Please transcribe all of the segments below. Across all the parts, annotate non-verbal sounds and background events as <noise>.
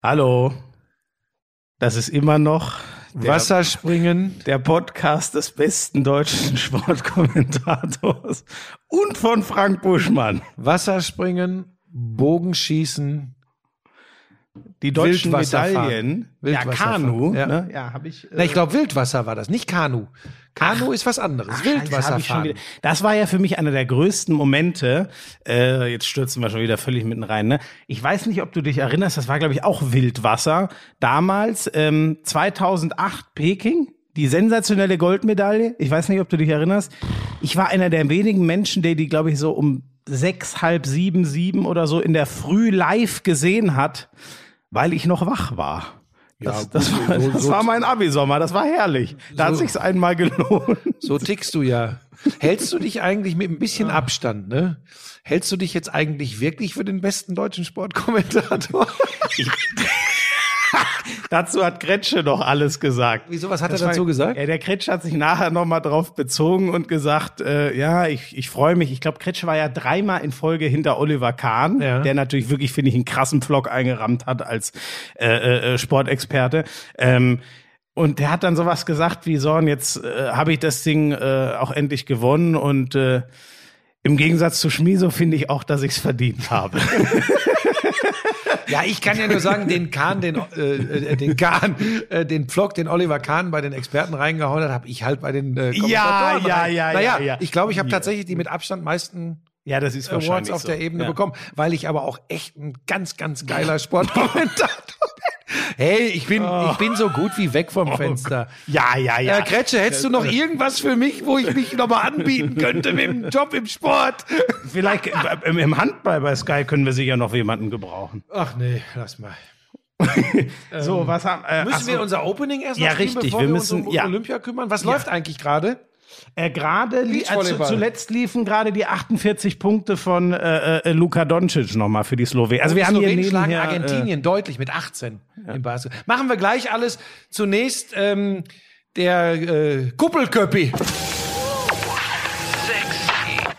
Hallo. Das ist immer noch der, Wasserspringen. der Podcast des besten deutschen <laughs> Sportkommentators und von Frank Buschmann. Wasserspringen, Bogenschießen. Die deutschen. Medaillen. Ja, Kanu. ja. Ne? ja habe ich. Na, ich glaube, Wildwasser war das, nicht Kanu. Kanu ist was anderes. Ach, Wildwasserfahren. Das war ja für mich einer der größten Momente. Äh, jetzt stürzen wir schon wieder völlig mitten rein. Ne? Ich weiß nicht, ob du dich erinnerst. Das war, glaube ich, auch Wildwasser. Damals, ähm, 2008 Peking. Die sensationelle Goldmedaille. Ich weiß nicht, ob du dich erinnerst. Ich war einer der wenigen Menschen, der die, glaube ich, so um sechs, halb sieben, sieben oder so in der Früh live gesehen hat, weil ich noch wach war. Das, gut, das, war, so- das so- war mein Abisommer, das war herrlich. Da hat So- sich's einmal gelohnt. So tickst du ja. Hältst du dich eigentlich mit ein bisschen Abstand, ne? Hältst du dich jetzt eigentlich wirklich für den besten deutschen Sportkommentator? <laughs> Dazu hat Kretsche noch alles gesagt. Wieso, was hat Das er dazu war- gesagt? Ja, der Kretsch hat sich nachher noch mal drauf bezogen und gesagt, äh, ja, ich, ich freue mich. Ich glaube, Kretsch war ja dreimal in Folge hinter Oliver Kahn, Ja. der natürlich wirklich, finde ich, einen krassen Vlog eingerammt hat als äh, äh, Sportexperte. Ähm, und der hat dann sowas gesagt wie, so, und jetzt äh, habe ich das Ding äh, auch endlich gewonnen und äh, im Gegensatz zu Schmiso finde ich auch, dass ich es verdient habe. <laughs> <laughs> Ja, ich kann ja nur sagen, den Kahn, den, äh, äh, den Kahn, äh, den Vlog, den Oliver Kahn bei den Experten reingehauen hat, habe ich halt bei den äh, Kommentatoren Ja, ja, ja, naja, ja, ja. ich glaube, ich habe tatsächlich die mit Abstand meisten ja, das ist Awards wahrscheinlich auf so. der Ebene ja. bekommen, weil ich aber auch echt ein ganz, ganz geiler Sportkommentator <laughs> bin. Hey, ich bin, ich bin so gut wie weg vom Fenster. Ja, ja, ja. Herr Kretsche, hättest du noch irgendwas für mich, wo ich mich nochmal anbieten könnte mit dem Job im Sport? Vielleicht äh, im, Handball bei Sky können wir sicher noch jemanden gebrauchen. Ach nee, lass mal. <laughs> so, was haben äh, Müssen so, wir unser Opening erst noch Ja, spielen, richtig, bevor wir wir, müssen- uns um ja. Olympia kümmern? Was läuft eigentlich gerade? Äh, gerade li- äh, zuletzt liefen gerade die 48 Punkte von äh, äh, Luka Doncic nochmal für die Slowenen. Also wir haben hier Slowenen schlagen nebenher äh, Argentinien deutlich mit 18 im Basketball. Machen wir gleich alles. Zunächst ähm, der äh, Kuppelköppi.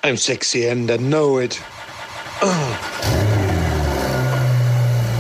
I'm sexy and I know it. <clears throat>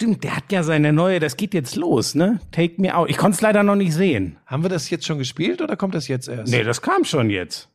stimmt, der hat ja seine neue, das geht jetzt los, ne? Take me out. Ich konnte es leider noch nicht sehen. Haben wir das jetzt schon gespielt oder kommt das jetzt erst? Nee, das kam schon jetzt.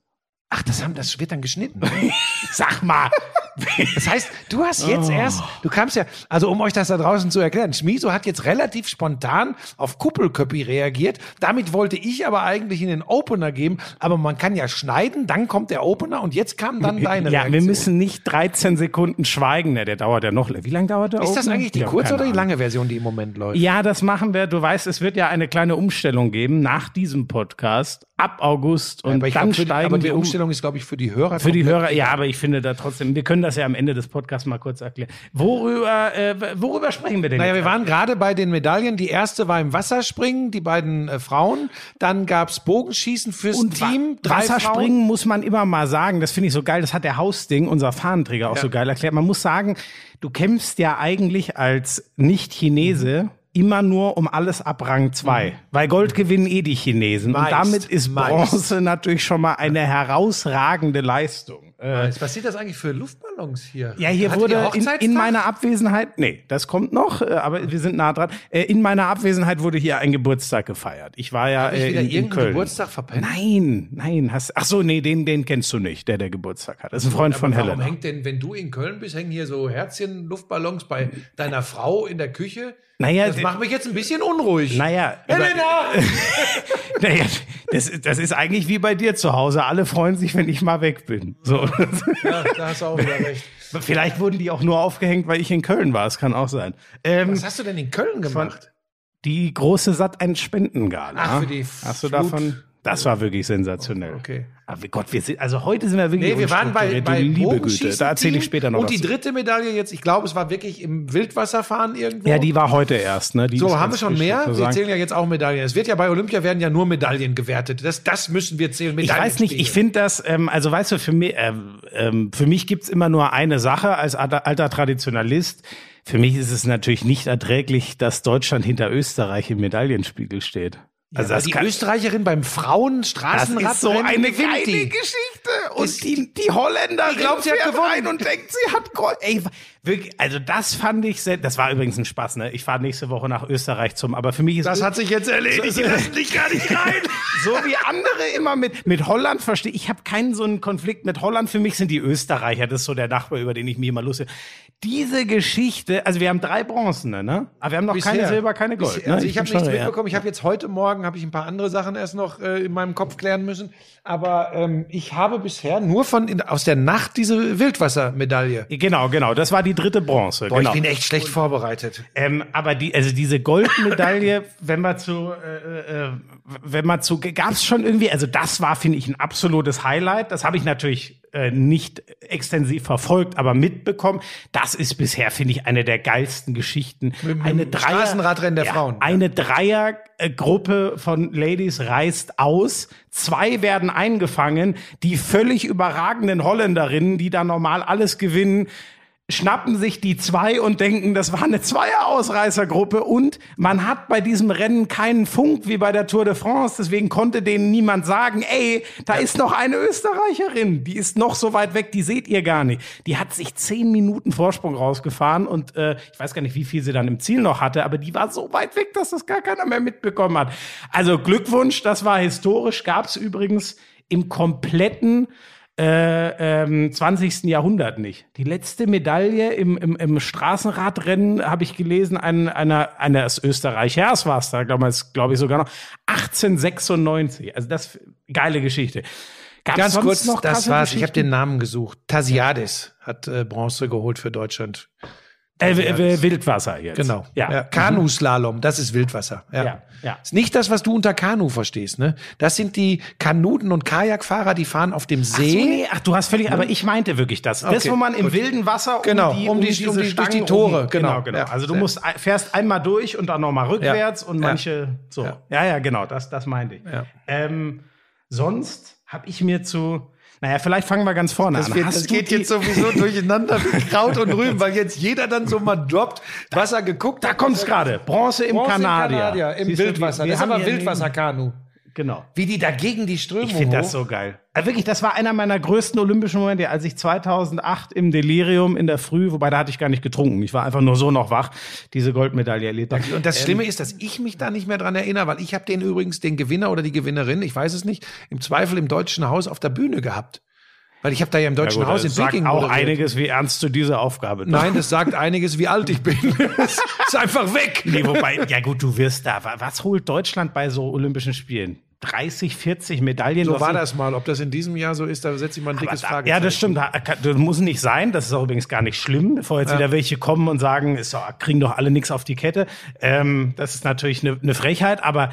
Ach, das, haben, das wird dann geschnitten. <laughs> Sag mal. <laughs> Das heißt, du hast jetzt erst, du kamst ja, also um euch das da draußen zu erklären, Schmiso hat jetzt relativ spontan auf Kuppelköppi reagiert. Damit wollte ich aber eigentlich in den Opener geben, aber man kann ja schneiden, dann kommt der Opener und jetzt kam dann deine ja, Reaktion. wir müssen nicht 13 Sekunden schweigen. Ne, der dauert ja noch. Wie lange dauert der? Ist das Opener? eigentlich die kurze oder die lange Version, die im Moment läuft? Ja, das machen wir. Du weißt, es wird ja eine kleine Umstellung geben nach diesem Podcast ab August und ich dann glaub, steigen aber die wir um. Umstellung ist, glaube ich, für die Hörer. Für die Hörer, ja, aber ich finde da trotzdem, wir können das ja am Ende des Podcasts mal kurz erklären. Worüber, äh, worüber sprechen wir denn Naja, wir waren gerade bei den Medaillen. Die erste war im Wasserspringen, die beiden äh, Frauen. Dann gab's Bogenschießen fürs Und Team. Wa- Wasserspringen muss man immer mal sagen, das finde ich so geil, das hat der Hausding, unser Fahnenträger, auch Ja. so geil erklärt. Man muss sagen, du kämpfst ja eigentlich als Nicht-Chinese immer nur um alles ab Rang 2. Weil Gold gewinnen eh die Chinesen. Meist, und damit ist meist. Bronze natürlich schon mal eine herausragende Leistung. Äh, Was sind das eigentlich für Luftballons hier? ja, hier Hattet ihr wurde in, in meiner Abwesenheit, nee, das kommt noch, äh, aber wir sind nah dran. Äh, In meiner Abwesenheit wurde hier ein Geburtstag gefeiert. Ich war ja Hab ich äh, wieder in, in irgendeinen Köln. Geburtstag verpennt? Nein, nein, hast, ach so, nee, den, den kennst du nicht, der der Geburtstag hat. Das ist ein Freund von Warum Helena. hängt denn, wenn du in Köln bist, hängen hier so Herzchen, Luftballons bei deiner Frau in der Küche? Naja, das macht mich jetzt ein bisschen unruhig. Naja, Helena! <laughs> naja das, das ist eigentlich wie bei dir zu Hause. Alle freuen sich, wenn ich mal weg bin. So. ja, da hast du auch wieder recht. Vielleicht wurden die auch nur aufgehängt, weil ich in Köln war. Es kann auch sein. Ähm, Was hast du denn in Köln gemacht? Die große Sat 1 Spendengala. Ach, für die Hast du davon? Das war wirklich sensationell. Okay. Aber Gott, wir sind, also heute sind wir wirklich Nee, wir waren bei, bei liebe Güte. Da erzähle ich später noch Und was die dritte Medaille jetzt, ich glaube, es war wirklich im Wildwasserfahren irgendwo. Ja, die war heute erst, ne? Die so, haben wir schon mehr? Wir zählen ja jetzt auch Medaillen. Es wird ja bei Olympia werden ja nur Medaillen gewertet. Das, das müssen wir zählen. Ich weiß nicht, ich finde das, ähm, also weißt du, für mich, ähm, ähm, für mich gibt's immer nur eine Sache als alter, alter Traditionalist. Für mich ist es natürlich nicht erträglich, dass Deutschland hinter Österreich im Medaillenspiegel steht. Also das die Österreicherin beim das Frauenstraßenradrennen ist so eine geile. Geschichte. Und die, die Holländerin Ich glaub, sie hat gewonnen. rein und denkt, sie hat Gold. Ey, wirklich, also das fand ich sehr, das war übrigens ein Spaß, ne? Ich fahre nächste Woche nach Österreich zum, aber für mich ist Das hat sich jetzt erledigt. Die lassen dich gar nicht rein. <laughs> so wie andere immer mit, mit Holland verstehe. Ich habe keinen so einen Konflikt mit Holland. Für mich sind die Österreicher, das ist so der Nachbar, über den ich mich immer lustig. Diese Geschichte, also wir haben drei Bronzene, ne? Aber wir haben noch keine Bisher. Silber, keine Gold. Bisher. ne? Also ich, habe bin nichts schon- ja. mitbekommen. Ich habe jetzt heute Morgen habe ich ein paar andere Sachen erst noch äh, in meinem Kopf klären müssen. Aber ähm, ich habe bisher nur von in, aus der Nacht diese Wildwassermedaille. Genau, genau. Das war die dritte Bronze. Boah, genau. ich bin echt schlecht vorbereitet. Ähm, aber die, also diese Goldmedaille, <laughs> wenn man zu, äh, äh, wenn man zu, gab's schon irgendwie, also das war, finde ich, ein absolutes Highlight. Das habe ich natürlich äh, nicht extensiv verfolgt, aber mitbekommen. Das ist bisher, finde ich, eine der geilsten Geschichten. eine Dreier, Straßenradrennen der Frauen. Eine Dreiergruppe von Ladies reist aus. Zwei werden eingefangen. Die völlig überragenden Holländerinnen, die da normal alles gewinnen, schnappen sich die zwei und denken, das war eine Zweier-Ausreißergruppe und man hat bei diesem Rennen keinen Funk wie bei der Tour de France, deswegen konnte denen niemand sagen, ey, da ist noch eine Österreicherin, die ist noch so weit weg, die seht ihr gar nicht. Die hat sich zehn Minuten Vorsprung rausgefahren und äh, ich weiß gar nicht, wie viel sie dann im Ziel noch hatte, aber die war so weit weg, dass das gar keiner mehr mitbekommen hat. Also Glückwunsch, das war historisch, gab es übrigens im kompletten äh, ähm, 20. Jahrhundert nicht. Die letzte Medaille im, im, im Straßenradrennen habe ich gelesen, ein, einer, eines Österreichers war es da, glaube ich, glaube ich sogar noch, 1896. Also das geile Geschichte. Gab's Ganz kurz, das krasse war's. Ich habe den Namen gesucht. Tasiades hat äh, Bronze geholt für Deutschland. Äh, w- Wildwasser jetzt. Genau. Ja. Ja. Kanuslalom, das ist Wildwasser. Ja. Ja, ja. Ist nicht das, was du unter Kanu verstehst, ne? Das sind die Kanuten- und Kajakfahrer, die fahren auf dem Ach, so, See. nee, ach, du hast völlig, aber ich meinte wirklich das. Das, Okay, wo man im gut. wilden Wasser um Genau, die, um die- diese um die- durch die Tore, um, genau. genau, genau. Ja, also du musst fährst einmal durch und dann nochmal rückwärts und Ja. manche so. Ja. Ja, ja, genau, das, das meinte ich. Ja. Ähm, sonst habe ich mir zu, naja, vielleicht fangen wir ganz vorne Das, an. wird, das geht jetzt sowieso <laughs> durcheinander wie Kraut und Rüben, weil jetzt jeder dann so mal droppt, was er geguckt Da hat. kommt's gerade. Bronze im Bronze Kanadier. Im, Kanadier, im Wildwasser. wir- wir das ist haben aber Wildwasserkanu. Genau. Wie die da gegen die Strömung Ich finde das so geil. Also wirklich, das war einer meiner größten olympischen Momente, als ich 2008 im Delirium in der Früh, wobei da hatte ich gar nicht getrunken, ich war einfach nur so noch wach, diese Goldmedaille erlebt habe. Und das Schlimme ist, dass ich mich da nicht mehr dran erinnere, weil ich habe den übrigens, den Gewinner oder die Gewinnerin, ich weiß es nicht, im Zweifel im Deutschen Haus auf der Bühne gehabt. Weil ich habe da ja im Deutschen Ja, gut, Haus in sagt Peking auch moderiert. einiges, wie ernst du diese Aufgabe Nein, das sagt einiges, wie alt ich bin. Das <laughs> ist einfach weg. Nee, wobei, ja gut, du wirst da. wa- Was holt Deutschland bei so Olympischen Spielen? 30, 40 Medaillen? So war das mal. Ob das in diesem Jahr so ist, da setze ich mal ein dickes da- Fragezeichen. Ja, das stimmt. Da- Das muss nicht sein. Das ist auch übrigens gar nicht schlimm, bevor jetzt wieder welche kommen und sagen, ist kriegen doch alle nichts auf die Kette. Ähm, das ist natürlich eine, eine Frechheit, aber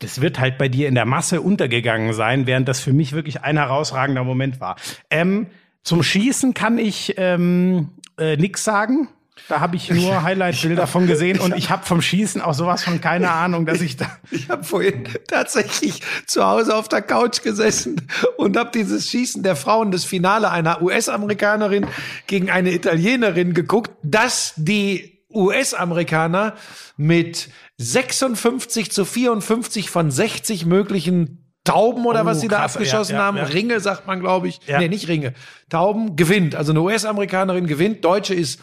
das wird halt bei dir in der Masse untergegangen sein, während das für mich wirklich ein herausragender Moment war. Ähm, zum Schießen kann ich ähm, äh, nix sagen. Da habe ich nur Highlight-Bilder von gesehen und ich habe vom Schießen auch sowas von keine Ahnung, dass ich da. Ich habe vorhin tatsächlich zu Hause auf der Couch gesessen und habe dieses Schießen der Frauen, das Finale einer US-Amerikanerin gegen eine Italienerin geguckt, dass die US-Amerikaner mit 56 zu 54 von 60 möglichen Tauben oder Oh, was sie da krass, abgeschossen ja, ja, haben, ja. Ringe sagt man, glaube ich. Ja. Nee, nicht Ringe. Tauben gewinnt. Also eine US-Amerikanerin gewinnt, Deutsche ist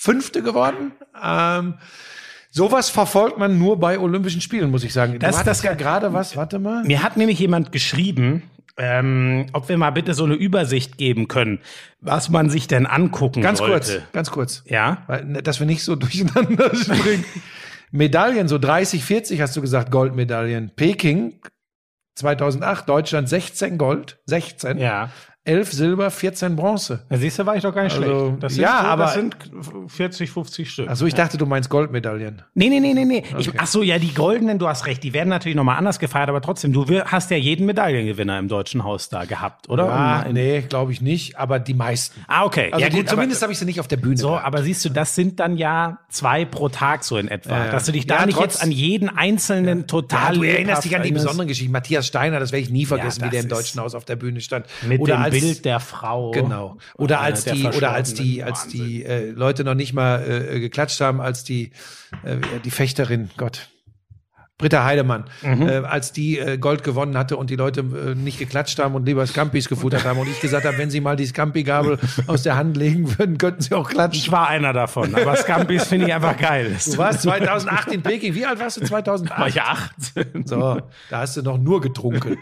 Fünfte geworden. Ähm, Sowas verfolgt man nur bei Olympischen Spielen, muss ich sagen. Das- du hattest das- ja gerade was, warte mal. Mir hat nämlich jemand geschrieben, ähm, ob wir mal bitte so eine Übersicht geben können, was man sich denn angucken Ganz sollte. kurz, ganz kurz. Ja. Weil, ne, dass wir nicht so <laughs> durcheinander springen. Medaillen, so 30, 40 hast du gesagt, Goldmedaillen. Peking 2008, Deutschland 16 Gold, 16. Ja. 11 Silber, 14 Bronze. Da siehst du, war ich doch gar nicht Also, schlecht. Das sind, ja, so- aber- das sind 40, 50 Stück. Also ich dachte, du meinst Goldmedaillen. Nee, nee, nee, nee, nee. Ich, ach so, ja, die goldenen, du hast recht, die werden natürlich nochmal anders gefeiert, aber trotzdem, du hast ja jeden Medaillengewinner im Deutschen Haus da gehabt, oder? Ah, In- nee, glaube ich nicht, aber die meisten. Ah, okay. Also ja, die, gut, zumindest habe ich sie nicht auf der Bühne. so, gehabt. aber siehst du, das sind dann ja zwei pro Tag so in etwa. Ja, ja. Dass du dich da Ja, nicht trotz- jetzt an jeden einzelnen total ja, du erinnerst dich an die besonderen Geschichten. Matthias Steiner, das werde ich nie vergessen, Ja, wie der im Deutschen Haus auf der Bühne stand. Mit oder dem als, Bild der Frau. Genau. Oder Äh, als die, oder als die, als Wahnsinn. die äh, Leute noch nicht mal äh, geklatscht haben, als die, äh, die Fechterin, Gott. Britta Heidemann, Mhm. äh, als die äh, Gold gewonnen hatte und die Leute äh, nicht geklatscht haben und lieber Scampis gefuttert haben und ich gesagt habe, wenn sie mal die Scampi-Gabel aus der Hand legen würden, könnten sie auch klatschen. Ich war einer davon, aber Scampis finde ich einfach geil. Du warst 2008 in Peking. Wie alt warst du 2008? war ich 18. So, da hast du noch nur getrunken.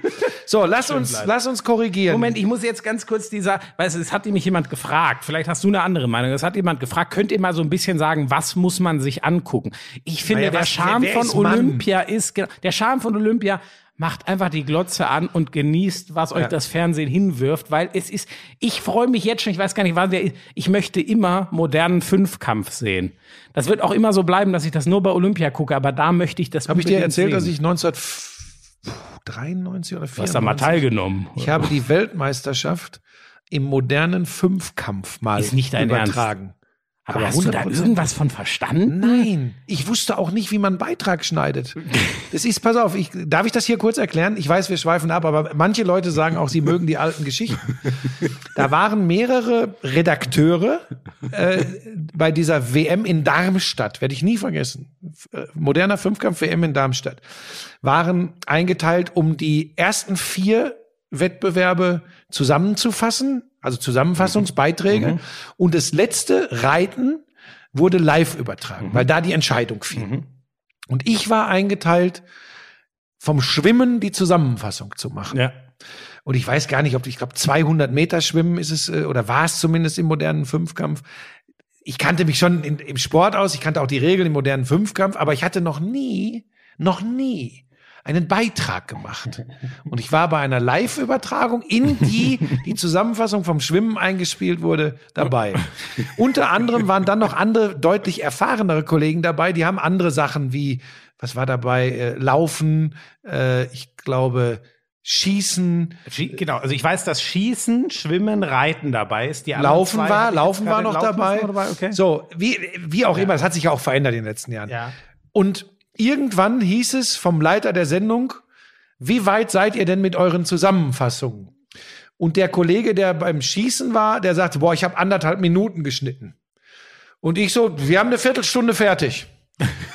So, lass uns, lass uns korrigieren. Moment, ich muss jetzt ganz kurz dieser, weißt du, es hat mich jemand gefragt, vielleicht hast du eine andere Meinung, es hat jemand gefragt, könnt ihr mal so ein bisschen sagen, was muss man sich angucken? Ich finde, Naja, der Charme von? Olympia ist, genau, der Charme von Olympia macht einfach die Glotze an und genießt, was euch Ja. das Fernsehen hinwirft, weil es ist, ich freue mich jetzt schon, ich weiß gar nicht, wann der ist, ich möchte immer modernen Fünfkampf sehen. Das wird auch immer so bleiben, dass ich das nur bei Olympia gucke, aber da möchte ich das Habe ich dir erzählt, sehen. dass ich 1993 oder Du hast da mal 94 teilgenommen. Ich habe die Weltmeisterschaft im modernen Fünfkampf mal Ist nicht übertragen. Aber aber hast du da 100%. irgendwas von verstanden? Nein, ich wusste auch nicht, wie man einen Beitrag schneidet. Das ist, pass auf, ich, darf ich das hier kurz erklären? Ich weiß, wir schweifen ab, aber manche Leute sagen auch, sie mögen die alten Geschichten. Da waren mehrere Redakteure äh, bei dieser WM in Darmstadt, werde ich nie vergessen. Äh, Moderner Fünfkampf-WM in Darmstadt. Waren eingeteilt, um die ersten vier Wettbewerbe zusammenzufassen, also Zusammenfassungsbeiträge. Und das letzte Reiten wurde live übertragen, weil da die Entscheidung fiel. Und ich war eingeteilt, vom Schwimmen die Zusammenfassung zu machen. Ja. Und ich weiß gar nicht, ob ich glaube 200 Meter Schwimmen ist es äh, oder war es zumindest im modernen Fünfkampf. Ich kannte mich schon in, im Sport aus, ich kannte auch die Regeln im modernen Fünfkampf, aber ich hatte noch nie, noch nie einen Beitrag gemacht. Und ich war bei einer Live-Übertragung, in die die Zusammenfassung vom Schwimmen eingespielt wurde, dabei. Unter anderem waren dann noch andere, deutlich erfahrenere Kollegen dabei, die haben andere Sachen wie, was war dabei, äh, Laufen, äh, ich glaube, Schießen, Schie- Genau, also ich weiß, dass Schießen, Schwimmen, Reiten dabei ist. Die Laufen zwei war, Laufen war noch Laufen dabei. dabei. Okay. So, wie, wie auch immer, das hat sich ja auch verändert in den letzten Jahren. Ja. Und irgendwann hieß es vom Leiter der Sendung, wie weit seid ihr denn mit euren Zusammenfassungen? Und der Kollege, der beim Schießen war, der sagte, boah, ich habe anderthalb Minuten geschnitten. Und ich so, wir haben eine Viertelstunde fertig.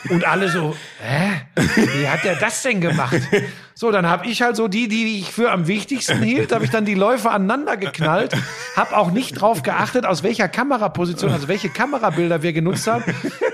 Und alle so, hä? Wie hat der das denn gemacht? So, dann habe ich halt so die, die ich für am wichtigsten hielt, habe ich dann die Läufe aneinander geknallt, habe auch nicht drauf geachtet, aus welcher Kameraposition, also welche Kamerabilder wir genutzt haben.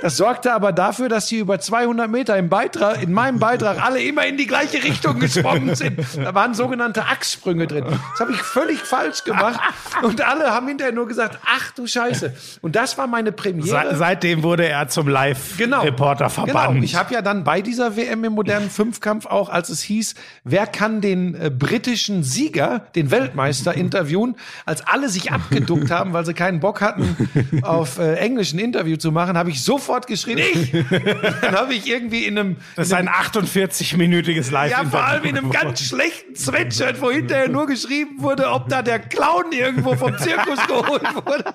Das sorgte aber dafür, dass die über 200 Meter im Beitrag, in meinem Beitrag alle immer in die gleiche Richtung geschwommen sind. Da waren sogenannte Achssprünge drin. Das habe ich völlig falsch gemacht und alle haben hinterher nur gesagt, ach du Scheiße. Und das war meine Premiere. Se seitdem wurde er zum Live-Reporter verbannt. Genau. Ich habe ja dann bei dieser WM im modernen <laughs> Fünfkampf auch, als es hieß, wer kann den äh, britischen Sieger, den Weltmeister interviewen, als alle sich abgeduckt haben, weil sie keinen Bock hatten, auf äh, Englisch ein Interview zu machen, habe ich sofort geschrien, ich. <laughs> dann habe ich irgendwie in einem das ist ein 48-minütiges live ja, vor allem in einem ganz <laughs> schlechten Sweatshirt, wo hinterher nur geschrieben wurde, ob da der Clown irgendwo vom Zirkus geholt wurde,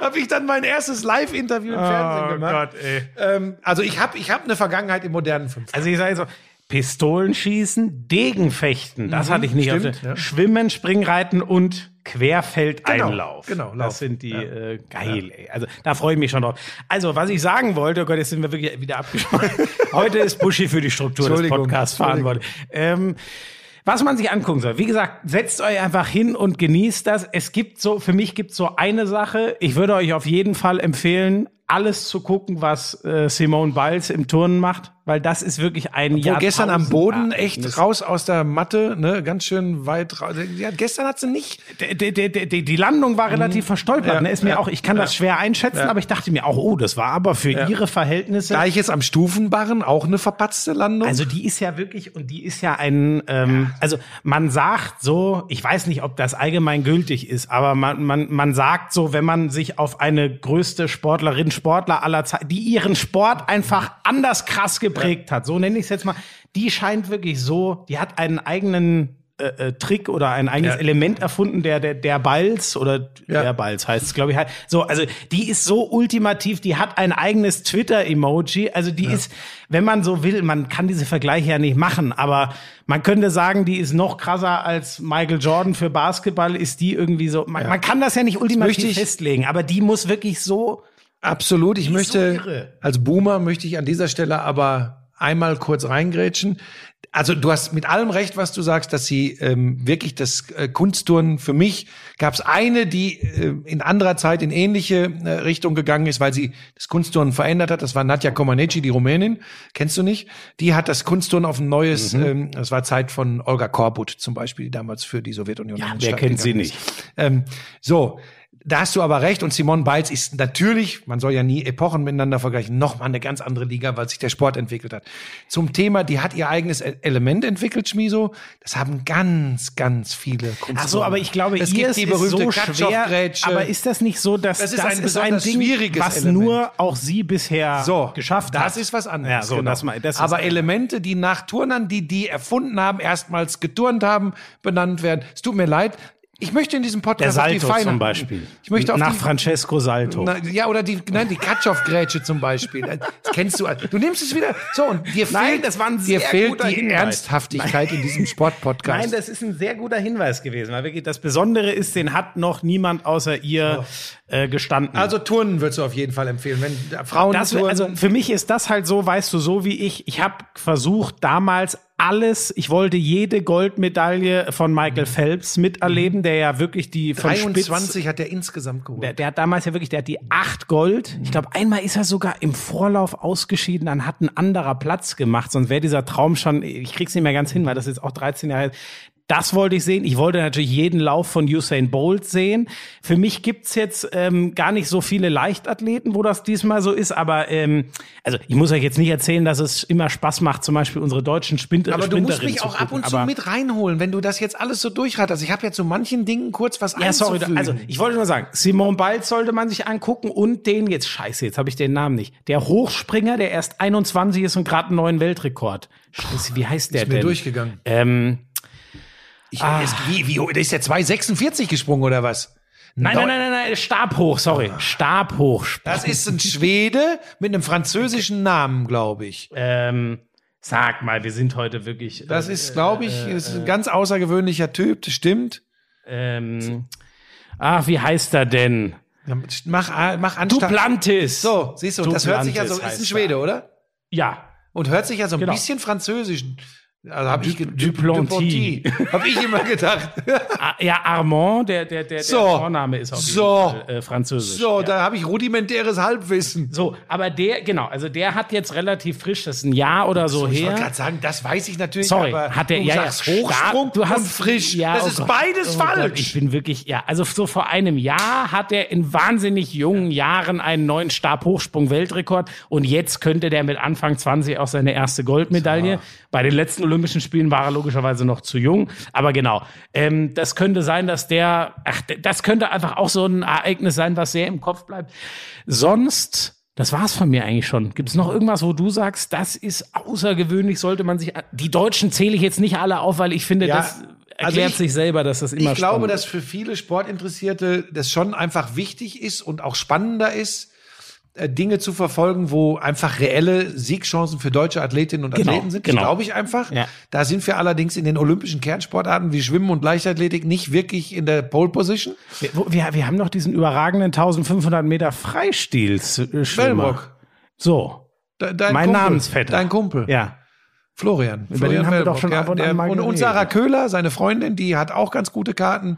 habe ich dann mein erstes Live-Interview im Fernsehen Oh gemacht. Gott, ey. Ähm, also ich habe ich hab eine Vergangenheit im modernen Fünfkampf. Also ich sage so, Pistolenschießen, Degenfechten, das hatte ich nicht Mhm, stimmt, auf der, ja. Schwimmen, Springreiten und Querfeldeinlauf. Genau, genau, Das sind die, äh, geil, ey. Also da freue ich mich schon drauf. Also, was ich sagen wollte, oh Gott, jetzt sind wir wirklich wieder abgespannt. <laughs> Heute ist Buschi für die Struktur des Podcasts verantwortlich. Ähm, was man sich angucken soll. Wie gesagt, setzt euch einfach hin und genießt das. Es gibt so, für mich gibt so eine Sache. Ich würde euch auf jeden Fall empfehlen, alles zu gucken, was äh, Simone Biles im Turnen macht, weil das ist wirklich ein Wo gestern am Boden echt Jahrtausend- raus aus der Matte, ne, ganz schön weit raus. Ja, gestern hat sie nicht. Die, die, die, die, Landung war relativ verstolpert. Ja, ne? Ist mir ja, auch, ich kann das schwer einschätzen, aber ich dachte mir auch, oh, das war aber für ihre Verhältnisse. Gleiches am Stufenbarren, auch eine verpatzte Landung. Also die ist ja wirklich und die ist ja ein, ähm, also man sagt so, ich weiß nicht, ob das allgemein gültig ist, aber man, man, man sagt so, wenn man sich auf eine größte Sportlerin, Sportler aller Zeiten, die ihren Sport einfach anders krass geprägt hat, so nenne ich es jetzt mal, die scheint wirklich so, die hat einen eigenen äh, äh, Trick oder ein eigenes Ja. Element erfunden, der der der Balz oder Ja. der Balz heißt es, glaube ich. halt. So, also die ist so ultimativ, die hat ein eigenes Twitter-Emoji. Also die ist, wenn man so will, man kann diese Vergleiche ja nicht machen, aber man könnte sagen, die ist noch krasser als Michael Jordan für Basketball. Ist die irgendwie so? Man, man kann das ja nicht ultimativ festlegen, aber die muss wirklich so. Absolut. Ich möchte, irre. als Boomer möchte ich an dieser Stelle aber einmal kurz reingrätschen. Also du hast mit allem recht, was du sagst, dass sie ähm, wirklich das äh, Kunstturnen für mich gab es eine, die äh, in anderer Zeit in ähnliche äh, Richtung gegangen ist, weil sie das Kunstturnen verändert hat. Das war Nadja Comaneci, die Rumänin. Kennst du nicht? Die hat das Kunstturnen auf ein neues, Mhm. ähm, das war Zeit von Olga Korbut zum Beispiel, die damals für die Sowjetunion. Ja, wer kennt sie ist. Ähm, so, da hast du aber recht. Und Simone Biles ist natürlich, man soll ja nie Epochen miteinander vergleichen, nochmal eine ganz andere Liga, weil sich der Sport entwickelt hat. Zum Thema, die hat ihr eigenes E- Element entwickelt, Schmiso. Das haben ganz, ganz viele Kunstturner. Ach so, aber ich glaube, es ihr gibt die ist berühmte so schwer. Aber ist das nicht so, dass Das das ist ist, ein ein, besonders Ding, was Element. nur auch sie bisher so, geschafft hat? Das ist was anderes. Ja, so, genau. das, mal- das ist Aber Elemente, die nach Turnern, die die erfunden haben, erstmals geturnt haben, benannt werden. Es tut mir leid. Ich möchte in diesem der Podcast die Salto zum Beispiel. Ich möchte auf Nach die, Francesco Salto. Na, ja, oder die, nein, die Katschov-Grätsche zum Beispiel. Das kennst du. Du nimmst es wieder. So, und dir Nein, fehlt, dir fehlt die Hinweis. Ernsthaftigkeit in diesem Sportpodcast. Nein, das ist ein sehr guter Hinweis gewesen. Weil wirklich das Besondere ist, den hat noch niemand außer ihr äh, gestanden. also Turnen würdest du auf jeden Fall empfehlen. Wenn Frauen das, turnen, also für mich ist das halt so, weißt du, so wie ich. Ich habe versucht damals alles. Ich wollte jede Goldmedaille von Michael Phelps miterleben, der ja wirklich die von Spitz 23 hat er insgesamt geholt. Der, der hat damals ja wirklich, der hat die acht Gold. Ich glaube, einmal ist er sogar im Vorlauf ausgeschieden, dann hat ein anderer Platz gemacht. Sonst wäre dieser Traum schon, ich krieg's nicht mehr ganz hin, weil das jetzt auch 13 Jahre ist. Das wollte ich sehen. Ich wollte natürlich jeden Lauf von Usain Bolt sehen. Für mich gibt's jetzt ähm, gar nicht so viele Leichtathleten, wo das diesmal so ist. Aber ähm, also ich muss euch jetzt nicht erzählen, dass es immer Spaß macht, zum Beispiel unsere deutschen Sprinter. aber du musst mich auch ab und zu Aber- mit reinholen, wenn du das jetzt alles so durchratterst. Ich habe ja zu manchen Dingen kurz was Ja, sorry, also ich wollte nur sagen, Simone Biles sollte man sich angucken und den, jetzt scheiße, jetzt habe ich den Namen nicht, der Hochspringer, der erst 21 ist und gerade einen neuen Weltrekord. Scheiße, wie heißt der ist mir denn? durchgegangen. Ähm, Ich, ist, wie, wie, der ist ja 2,46 gesprungen oder was? nein, nein, nein, nein, nein, Stabhoch, sorry, Stabhoch. Das ist ein Schwede mit einem französischen Namen, glaube ich. Ähm, sag mal, wir sind heute wirklich. Das äh, ist, glaube ich, ist ein ganz außergewöhnlicher Typ, das stimmt. Ähm, ach, wie heißt er denn? Mach, mach Anstand. Duplantis. So, siehst du, das hört sich ja so, Duplantis ist ein Schwede, er. oder? Ja. Und hört sich ja so ein Genau. bisschen französisch. Also habe ich Duplantis. Habe ich immer gedacht. Ah, Ja, Armand, der, der, der, So. der Vorname ist auf jeden So. Fall äh, französisch. So, ja. da habe ich rudimentäres Halbwissen. So, aber der, genau, also der hat jetzt relativ frisch, das ist ein Jahr oder so Ich wollte her. gerade sagen, das weiß ich natürlich, Sorry, aber hat der ja, sagst ja, Hochsprung du hast und frisch. Ja, das oh ist Gott, beides oh Gott, falsch. ich bin wirklich, ja, also so vor einem Jahr hat er in wahnsinnig jungen Jahren einen neuen Stabhochsprung-Weltrekord und jetzt könnte der mit Anfang 20 auch seine erste Goldmedaille. Bei den letzten Olympischen Spielen war er logischerweise noch zu jung, aber genau, ähm, das könnte sein, dass der, ach, das könnte einfach auch so ein Ereignis sein, was sehr im Kopf bleibt. Sonst das war's von mir eigentlich schon. Gibt es noch irgendwas, wo du sagst, das ist außergewöhnlich, sollte man sich. Die Deutschen zähle ich jetzt nicht alle auf, weil ich finde, Ja, das also erklärt ich- sich selber, dass das immer Ich glaube, dass für viele Sportinteressierte das schon einfach wichtig ist und auch spannender ist, Dinge zu verfolgen, wo einfach reelle Siegchancen für deutsche Athletinnen und Genau, Athleten sind. genau. Glaube ich einfach. Ja. Da sind wir allerdings in den olympischen Kernsportarten wie Schwimmen und Leichtathletik nicht wirklich in der Pole Position. Wir, wir, wir haben noch diesen überragenden 1500 Meter Freistil-Schwimmer. Wellbrock. So. De- Dein Mein Kumpel, Namensvetter. Dein Kumpel. Ja. Florian. den Florian haben wir doch schon ab und mal und, und. Sarah Köhler, seine Freundin, die hat auch ganz gute Karten.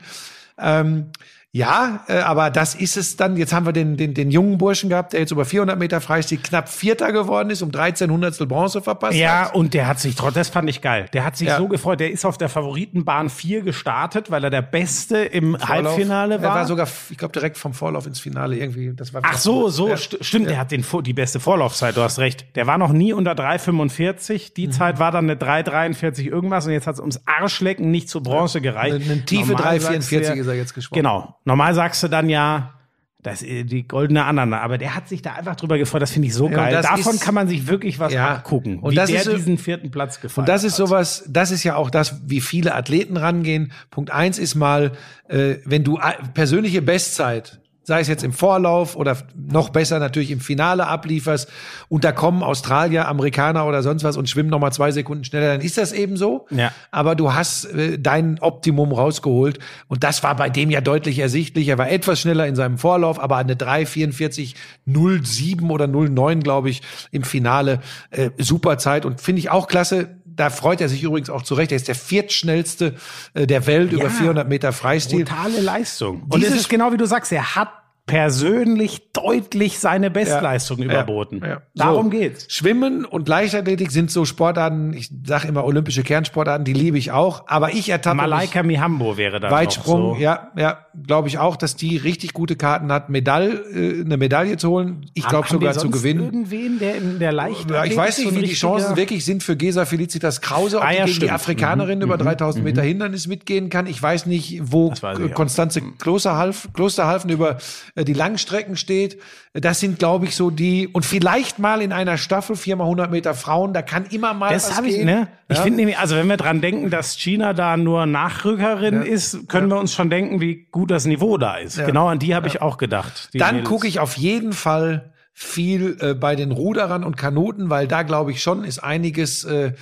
Ähm, Ja, äh, aber das ist es dann. Jetzt haben wir den, den, den jungen Burschen gehabt, der jetzt über 400 Meter Freistil knapp Vierter geworden ist, um 13 Hundertstel Bronze verpasst Ja, hat. und der hat sich trotzdem, das fand ich geil. Der hat sich Ja. so gefreut. Der ist auf der Favoritenbahn 4 gestartet, weil er der Beste im Halbfinale war. Er war sogar, ich glaube, direkt vom Vorlauf ins Finale irgendwie. Das war Ach so, so, Ja. st stimmt, der hat den, die beste Vorlaufzeit, du hast recht. Der war noch nie unter 3,45. Mhm. Die Zeit war dann eine 3,43 irgendwas und jetzt hat es ums Arschlecken nicht zur Bronze gereicht. Eine- eine tiefe Normal 3,44 sagst du ja- ist er jetzt geschwommen. Genau. Normal sagst du dann ja, das ist die goldene Ananas. Aber der hat sich da einfach drüber gefreut. Das finde ich so geil. Davon ist- kann man sich wirklich was Ja. abgucken. Und wie das der ist diesen vierten Platz gefallen Und das ist hat. sowas, das ist ja auch das, wie viele Athleten rangehen. Punkt eins ist mal, äh, wenn du a- persönliche Bestzeit, sei es jetzt im Vorlauf oder noch besser natürlich im Finale ablieferst und da kommen Australier, Amerikaner oder sonst was und schwimmen nochmal zwei Sekunden schneller, dann ist das eben so. Ja. Aber du hast äh, dein Optimum rausgeholt und das war bei dem ja deutlich ersichtlich. Er war etwas schneller in seinem Vorlauf, aber eine 3,44,07 oder 09, glaube ich, im Finale. Äh, super Zeit und finde ich auch klasse. Da freut er sich übrigens auch zurecht. Er ist der viertschnellste äh, der Welt über 400 Meter Freistil. Brutale Leistung. Und Dieses- es ist genau wie du sagst, er hat persönlich deutlich seine Bestleistung überboten. Ja, ja. Darum So. geht's. Schwimmen und Leichtathletik sind so Sportarten, ich sage immer olympische Kernsportarten, die liebe ich auch. Aber ich ertappe mich Malaika Mihambo wäre dann Weitsprung, so. ja, ja, glaube ich auch, dass die richtig gute Karten hat, Medaille, äh, eine Medaille zu holen. Ich glaube sogar zu gewinnen. Irgendwen, der in der Leichtathletik Ja, ich weiß nicht, wie die Chancen wirklich sind für Gesa Felicitas Krause, ob Ah, die ja, gegen die. Afrikanerin über 3000 Meter Hindernis mitgehen kann. Ich weiß nicht, wo weiß ich. Konstanze Klosterhalf, Klosterhalfen über die Langstrecken steht. Das sind, glaube ich, so die, und vielleicht mal in einer Staffel, viermal 100 Meter Frauen, da kann immer mal Das was habe ich, gehen. ne? Ich Ja? finde nämlich, also wenn wir dran denken, dass China da nur Nachrückerin ist, können wir uns schon denken, wie gut das Niveau da ist. Genau an die habe ich auch gedacht. Dann gucke ich auf jeden Fall viel äh, bei den Ruderern und Kanoten, weil da glaube ich schon ist einiges äh,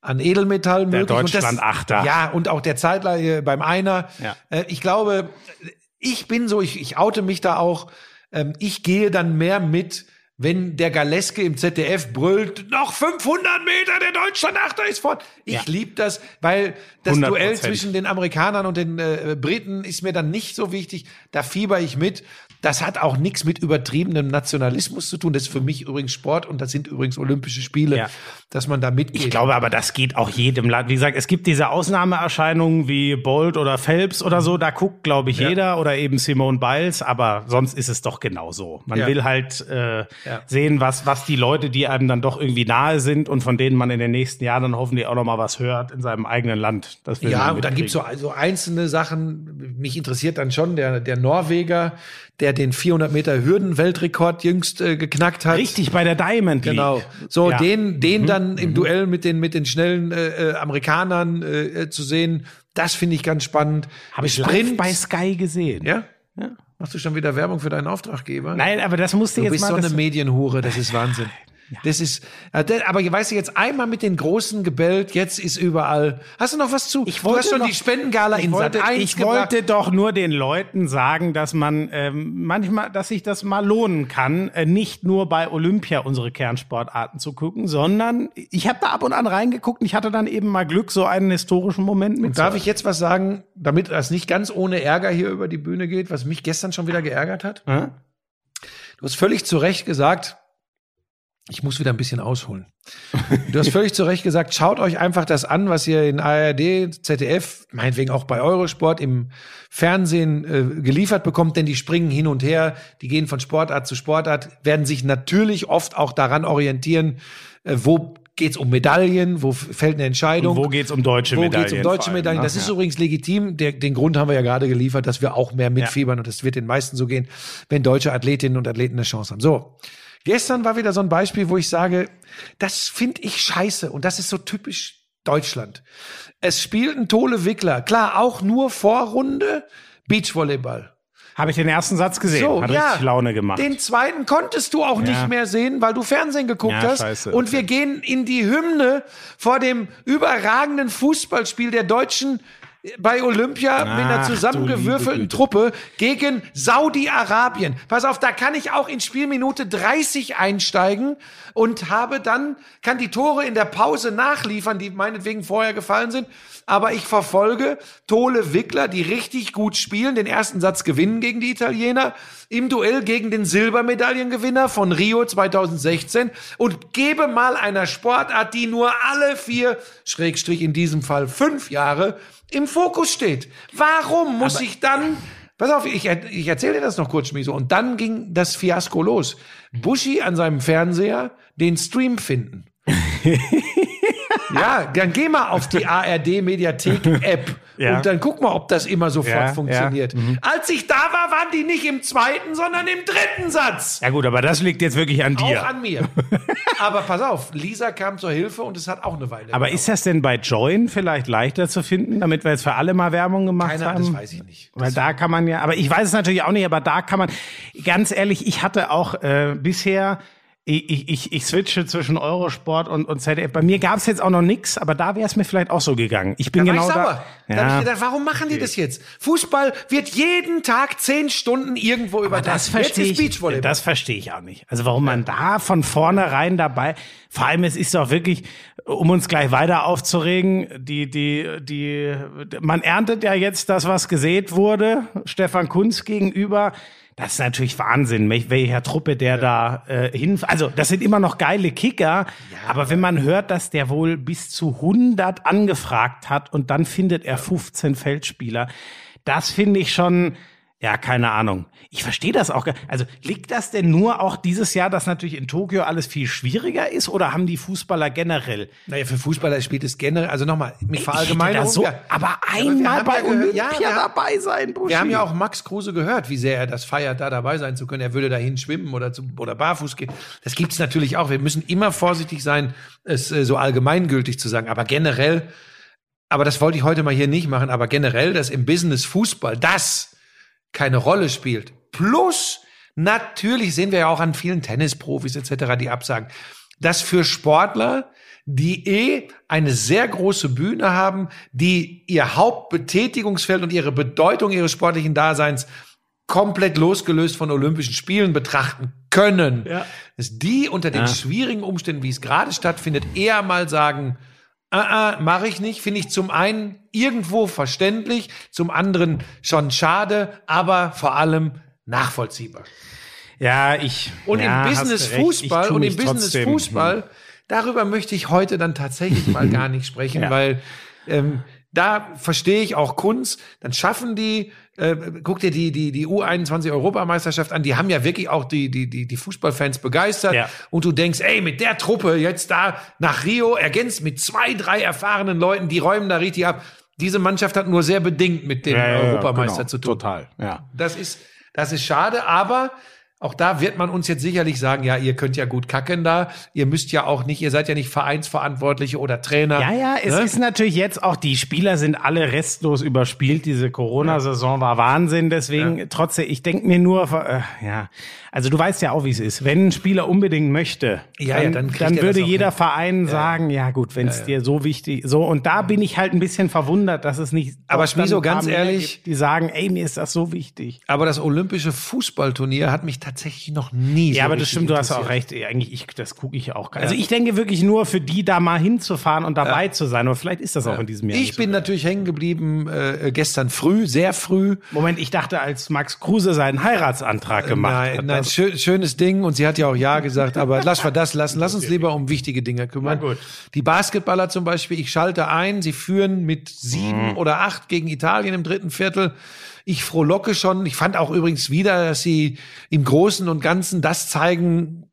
an Edelmetall möglich. und das, Deutschland-Achter. Ja, und auch der Zeitler beim Einer. Ja. Äh, ich glaube, ich bin so, ich, ich oute mich da auch. Ähm, ich gehe dann mehr mit, wenn der Galeske im ZDF brüllt, noch 500 Meter, der Deutschland-Achter ist fort. Ich Ja. lieb das, weil das 100%. Duell zwischen den Amerikanern und den äh, Briten ist mir dann nicht so wichtig. Da fieber ich mit. Das hat auch nichts mit übertriebenem Nationalismus zu tun. Das ist für mich übrigens Sport und das sind übrigens Olympische Spiele, Ja. Dass man da mitgeht. Ich glaube aber, das geht auch jedem Land. Wie gesagt, es gibt diese Ausnahmeerscheinungen wie Bolt oder Phelps oder so. Da guckt, glaube ich, jeder oder eben Simone Biles. Aber sonst ist es doch genauso. Man Ja. will halt äh, Ja. sehen, was, was die Leute, die einem dann doch irgendwie nahe sind und von denen man in den nächsten Jahren dann hoffentlich auch noch mal was hört in seinem eigenen Land. Ja, und dann gibt's so also einzelne Sachen. Mich interessiert dann schon der, der Norweger, der den 400 Meter Hürden-Weltrekord jüngst äh, geknackt hat. Richtig, bei der Diamond League. Genau. So, Ja. Mhm. den, dann im Duell mit den, mit den schnellen äh, äh, Amerikanern äh, äh, zu sehen, das finde ich ganz spannend. Habe ich live bei Sky gesehen. Ja? ja? Machst du schon wieder Werbung für deinen Auftraggeber? Nein, aber das musste Du jetzt bist mal. so eine Medienhure, das ist Wahnsinn. Das ist, äh, aber weißt du, jetzt einmal mit den Großen gebellt, jetzt ist überall. Hast du noch was zu? Ich du hast wollte schon noch- die Spendengala ich in wollte, Sat 1 ich gebracht. wollte doch nur den Leuten sagen, dass man ähm, manchmal, dass sich das mal lohnen kann, äh, nicht nur bei Olympia unsere Kernsportarten zu gucken, sondern ich habe da ab und an reingeguckt und ich hatte dann eben mal Glück, so einen historischen Moment mit. Darf ich jetzt was sagen, damit das nicht ganz ohne Ärger hier über die Bühne geht, was mich gestern schon wieder geärgert hat? Hm? Du hast völlig zu Recht gesagt, ich muss wieder ein bisschen ausholen. <laughs> Du hast völlig zu Recht gesagt, schaut euch einfach das an, was ihr in ARD, ZDF, meinetwegen auch bei Eurosport im Fernsehen äh, geliefert bekommt, denn die springen hin und her, die gehen von Sportart zu Sportart, werden sich natürlich oft auch daran orientieren, äh, wo geht's um Medaillen, wo fällt eine Entscheidung. Und wo geht's um deutsche Wo Medaillen? geht's um deutsche Medaillen? ne? Das ist Ja. übrigens legitim. Der, den Grund haben wir ja gerade geliefert, dass wir auch mehr mitfiebern und das wird den meisten so gehen, wenn deutsche Athletinnen und Athleten eine Chance haben. So. Gestern war wieder so ein Beispiel, wo ich sage, das finde ich scheiße und das ist so typisch Deutschland. Es spielten Tole Wickler, klar, auch nur Vorrunde Beachvolleyball. Habe ich den ersten Satz gesehen. Hat richtig Laune gemacht. Den zweiten konntest du auch nicht mehr sehen, weil du Fernsehen geguckt Ja, hast. scheiße. Und wir gehen in die Hymne vor dem überragenden Fußballspiel der Deutschen bei Olympia mit einer Ach, zusammengewürfelten. Truppe gegen Saudi-Arabien. Pass auf, da kann ich auch in Spielminute 30 einsteigen und habe dann, kann die Tore in der Pause nachliefern, die meinetwegen vorher gefallen sind. Aber ich verfolge Tole Wickler, die richtig gut spielen, den ersten Satz gewinnen gegen die Italiener, im Duell gegen den Silbermedaillengewinner von Rio 2016 und gebe mal einer Sportart, die nur alle vier, Schrägstrich in diesem Fall fünf Jahre, im Fokus steht. Warum muss ich dann Pass auf, ich, ich erzähle dir das noch kurz, Schmiso. Und dann ging das Fiasko los. Buschi an seinem Fernseher den Stream finden. <laughs> ja, dann geh mal auf die ARD Mediathek <laughs> App Ja. und dann guck mal, ob das immer sofort Ja, funktioniert. ja, mhm. Als ich da war, waren die nicht im zweiten, sondern im dritten Satz. Ja gut, aber das liegt jetzt wirklich an dir. Auch an mir. <laughs> Aber pass auf, Lisa kam zur Hilfe und es hat auch eine Weile aber gedauert. ist das denn bei Join vielleicht leichter zu finden, damit wir jetzt für alle mal Werbung gemacht Keiner, haben? das weiß ich nicht. Weil da kann man ja, aber ich weiß es natürlich auch nicht, aber da kann man, ganz ehrlich, ich hatte auch äh, bisher, ich, ich, ich, ich switche zwischen Eurosport und, und ZDF. Bei mir gab es jetzt auch noch nix, aber da wäre es mir vielleicht auch so gegangen. Ich bin Da genau war ich da. sauer. Da hab ich gedacht, warum machen die das jetzt? Fußball wird jeden Tag zehn Stunden irgendwo Aber übertragen. das Jetzt verstehe ich, das verstehe ich auch nicht. Also warum man da von vornherein dabei, vor allem es ist doch wirklich, um uns gleich weiter aufzuregen, die, die, die, man erntet ja jetzt das, was gesät wurde, Stefan Kunz gegenüber. Das ist natürlich Wahnsinn, welch- welcher Truppe der da äh, hin. Also das sind immer noch geile Kicker, aber wenn man hört, dass der wohl bis zu 100 angefragt hat und dann findet er 15 Feldspieler, das finde ich schon, ja, keine Ahnung. Ich verstehe das auch. gar- Also liegt das denn nur auch dieses Jahr, dass natürlich in Tokio alles viel schwieriger ist oder haben die Fußballer generell? Naja, für Fußballer spielt es generell, also nochmal, mit Verallgemeinerung. so, ja. aber einmal haben bei ja Olympia ja, dabei sein, Buschi. Wir haben ja auch Max Kruse gehört, wie sehr er das feiert, da dabei sein zu können. Er würde dahin schwimmen oder, zu, oder barfuß gehen. Das gibt's natürlich auch. Wir müssen immer vorsichtig sein, es äh, so allgemeingültig zu sagen. Aber generell, aber das wollte ich heute mal hier nicht machen, aber generell, dass im Business Fußball das keine Rolle spielt. Plus, natürlich sehen wir ja auch an vielen Tennisprofis etc., die absagen, dass für Sportler, die eh eine sehr große Bühne haben, die ihr Hauptbetätigungsfeld und ihre Bedeutung ihres sportlichen Daseins komplett losgelöst von Olympischen Spielen betrachten können, Ja. dass die unter den Ja. schwierigen Umständen, wie es gerade stattfindet, eher mal sagen, ah, ah, mache ich nicht, finde ich zum einen irgendwo verständlich, zum anderen schon schade, aber vor allem nachvollziehbar. Ja, ich. Und ja, im Business Fußball und im Business trotzdem- hm. Fußball, darüber möchte ich heute dann tatsächlich mal <laughs> gar nicht sprechen, Ja. weil ähm, da verstehe ich auch Kunst. Dann schaffen die, äh, guck dir die die die U21 Europameisterschaft an. Die haben ja wirklich auch die die die die Fußballfans begeistert. Ja. Und du denkst, ey, mit der Truppe jetzt da nach Rio ergänzt mit zwei drei erfahrenen Leuten, die räumen da richtig ab. Diese Mannschaft hat nur sehr bedingt mit dem Ja, ja, Europameister genau. zu tun. Total, ja. Das ist, das ist schade, aber auch da wird man uns jetzt sicherlich sagen, ja, ihr könnt ja gut kacken da, ihr müsst ja auch nicht, ihr seid ja nicht Vereinsverantwortliche oder Trainer. Ja, ja, es ne? ist natürlich jetzt auch, die Spieler sind alle restlos überspielt. Diese Corona-Saison war Wahnsinn. Deswegen, trotzdem, ich denke mir nur, äh, ja, also du weißt ja auch, wie es ist. Wenn ein Spieler unbedingt möchte, Ja, ja, dann, dann kriegt dann er würde jeder hin. Verein sagen, ja gut, wenn es dir so wichtig, so. Und da bin ich halt ein bisschen verwundert, dass es nicht. Aber dann Schmiso, paar ganz ehrlich- gibt, die sagen, ey, mir ist das so wichtig. Aber das olympische Fußballturnier hat mich tatsächlich noch nie so Ja, aber das stimmt, du hast auch recht. Eigentlich, ich, das gucke ich auch. gar- Also ich denke wirklich nur für die da mal hinzufahren und dabei zu sein. Aber vielleicht ist das auch in diesem Jahr. Ich nicht so. bin natürlich hängen geblieben äh, gestern früh, sehr früh. Moment, ich dachte, als Max Kruse seinen Heiratsantrag gemacht nein, hat. nein, schö schönes Ding und sie hat ja auch Ja gesagt, aber <laughs> lass wir das lassen. Lass uns lieber um wichtige Dinge kümmern. Na gut. Die Basketballer zum Beispiel, ich schalte ein, sie führen mit sieben Mhm. oder acht gegen Italien im dritten Viertel. Ich frohlocke schon. Ich fand auch übrigens wieder, dass sie im Großen und Ganzen das zeigen,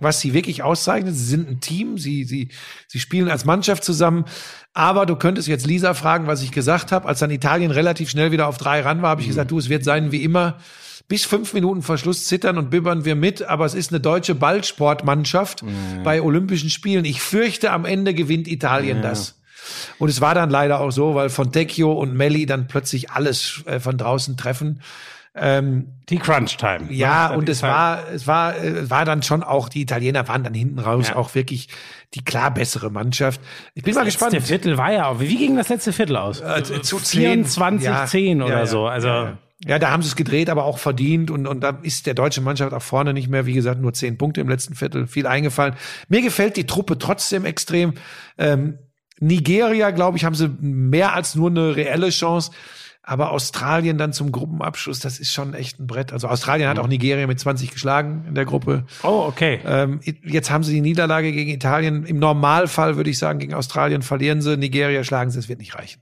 was sie wirklich auszeichnet. Sie sind ein Team, sie, sie, sie spielen als Mannschaft zusammen. Aber du könntest jetzt Lisa fragen, was ich gesagt habe. Als dann Italien relativ schnell wieder auf drei ran war, habe ich gesagt, du, es wird sein wie immer. Bis fünf Minuten vor Schluss zittern und bibbern wir mit, aber es ist eine deutsche Ballsportmannschaft bei Olympischen Spielen. Ich fürchte, am Ende gewinnt Italien das. Und es war dann leider auch so, weil Fontecchio und Melli dann plötzlich alles äh, von draußen treffen. Ähm, Die Crunch Time. ja, Das und es halt- war, es war, äh, war dann schon auch, die Italiener waren dann hinten raus Ja. auch wirklich die klar bessere Mannschaft. Ich bin mal Das gespannt. letzte Viertel war ja auch. Wie ging das letzte Viertel aus? Äh, zu 10. 24, Ja, 10 oder ja, ja. so. Also, Ja, ja. Ja, da haben sie es gedreht, aber auch verdient und, und da ist der deutsche Mannschaft auch vorne nicht mehr, wie gesagt, nur zehn Punkte im letzten Viertel, viel eingefallen. Mir gefällt die Truppe trotzdem extrem. Ähm, Nigeria, glaube ich, haben sie mehr als nur eine reelle Chance. Aber Australien dann zum Gruppenabschluss, das ist schon echt ein Brett. Also Australien hat auch Nigeria mit 20 geschlagen in der Gruppe. oh, okay. Ähm, jetzt haben sie die Niederlage gegen Italien. Im Normalfall würde ich sagen, gegen Australien verlieren sie, Nigeria schlagen sie, es wird nicht reichen.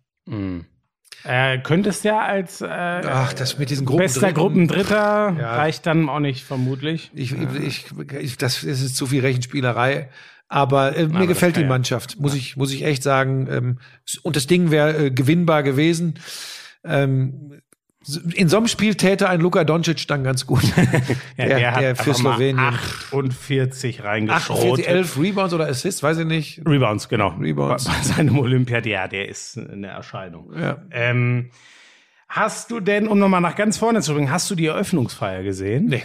Äh, könntest ja als äh, Ach, das mit diesen Gruppen. bester Gruppendritter Ja. reicht dann auch nicht, vermutlich. Ich, ich, ich, das ist zu viel Rechenspielerei. Aber äh, mir das gefällt die ja. Mannschaft, muss ich, muss ich echt sagen. Ähm, und das Ding wäre äh, gewinnbar gewesen. Ähm, in so einem Spiel täte ein Luka Doncic dann ganz gut. <laughs> Ja, der, der, hat der für Slowenien. 48 reingeschrot. 48, 11 Rebounds oder Assists, weiß ich nicht. Rebounds, genau. Rebounds. Bei, bei seinem Olympiad, ja, der ist eine Erscheinung. Ja. Ähm, hast du denn, um nochmal nach ganz vorne zu bringen, hast du die Eröffnungsfeier gesehen? Nee.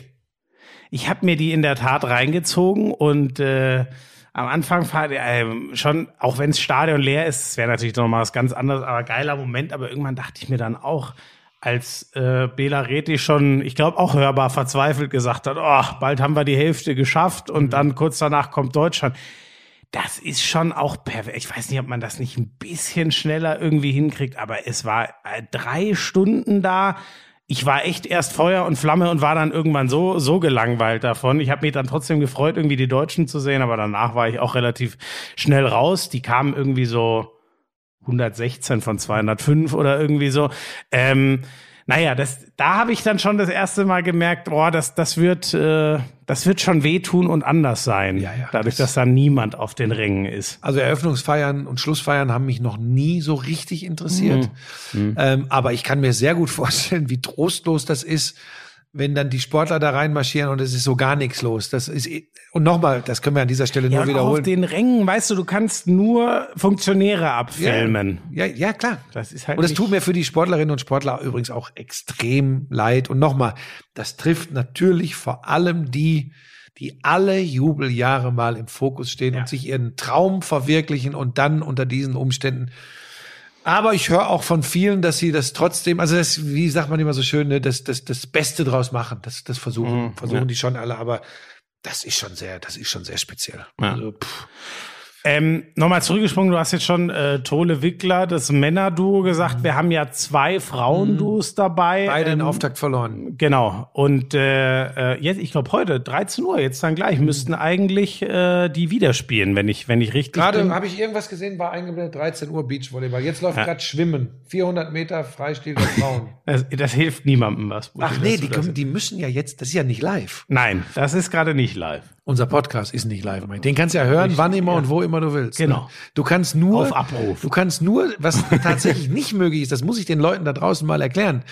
Ich habe mir die in der Tat reingezogen und äh, am Anfang war äh, schon, auch wenn das Stadion leer ist, es wäre natürlich noch mal was ganz anderes, aber geiler Moment. Aber irgendwann dachte ich mir dann auch, als äh, Bela Reti schon, ich glaube auch hörbar verzweifelt gesagt hat, oh, bald haben wir die Hälfte geschafft und dann kurz danach kommt Deutschland. Das ist schon auch perfekt. Ich weiß nicht, ob man das nicht ein bisschen schneller irgendwie hinkriegt, aber es war äh, drei Stunden da. Ich war echt erst Feuer und Flamme und war dann irgendwann so, so gelangweilt davon. Ich habe mich dann trotzdem gefreut, irgendwie die Deutschen zu sehen, aber danach war ich auch relativ schnell raus. Die kamen irgendwie so 116 von 205 oder irgendwie so. Ähm, naja, das, da habe ich dann schon das erste Mal gemerkt, boah, das, das wird, äh, das wird schon wehtun und anders sein. Ja, ja, dadurch, dass da niemand auf den Rängen ist. Also Eröffnungsfeiern und Schlussfeiern haben mich noch nie so richtig interessiert. Ähm, aber ich kann mir sehr gut vorstellen, wie trostlos das ist, wenn dann die Sportler da reinmarschieren und es ist so gar nichts los. Das ist und nochmal, das können wir an dieser Stelle Ja, nur wiederholen. auf den Rängen, weißt du, du kannst nur Funktionäre abfilmen. Ja, ja, klar. Das ist halt und es tut mir für die Sportlerinnen und Sportler übrigens auch extrem leid. Und nochmal, das trifft natürlich vor allem die, die alle Jubeljahre mal im Fokus stehen und sich ihren Traum verwirklichen und dann unter diesen Umständen. Aber ich höre auch von vielen, dass sie das trotzdem, also das, wie sagt man immer so schön, ne, das, das, das Beste draus machen. Das, das versuchen, versuchen die schon alle, aber das ist schon sehr, das ist schon sehr speziell. Ja. Also, pff. Ähm, Nochmal zurückgesprungen, du hast jetzt schon äh, Tole Wickler, das Männerduo gesagt. Wir haben ja zwei Frauenduos dabei. Mhm. beide den Ähm, Auftakt verloren. Genau. Und äh, äh, jetzt, ich glaube heute, 13 Uhr, jetzt dann gleich, müssten eigentlich äh, die wieder spielen, wenn ich, wenn ich richtig Gerade bin. habe ich irgendwas gesehen, war eingeblendet 13 Uhr Beachvolleyball. Jetzt läuft gerade Schwimmen. 400 Meter Freistil der Frauen. <laughs> Das, das hilft niemandem was. Ach nee, die, kommen, die müssen ja jetzt, das ist ja nicht live. Nein, das ist gerade nicht live. Unser Podcast ist nicht live. Den kannst du ja hören, wann immer und wo immer du willst. Genau. Ne? Du kannst nur, Auf Abruf. du kannst nur, was <laughs> tatsächlich nicht möglich ist, das muss ich den Leuten da draußen mal erklären.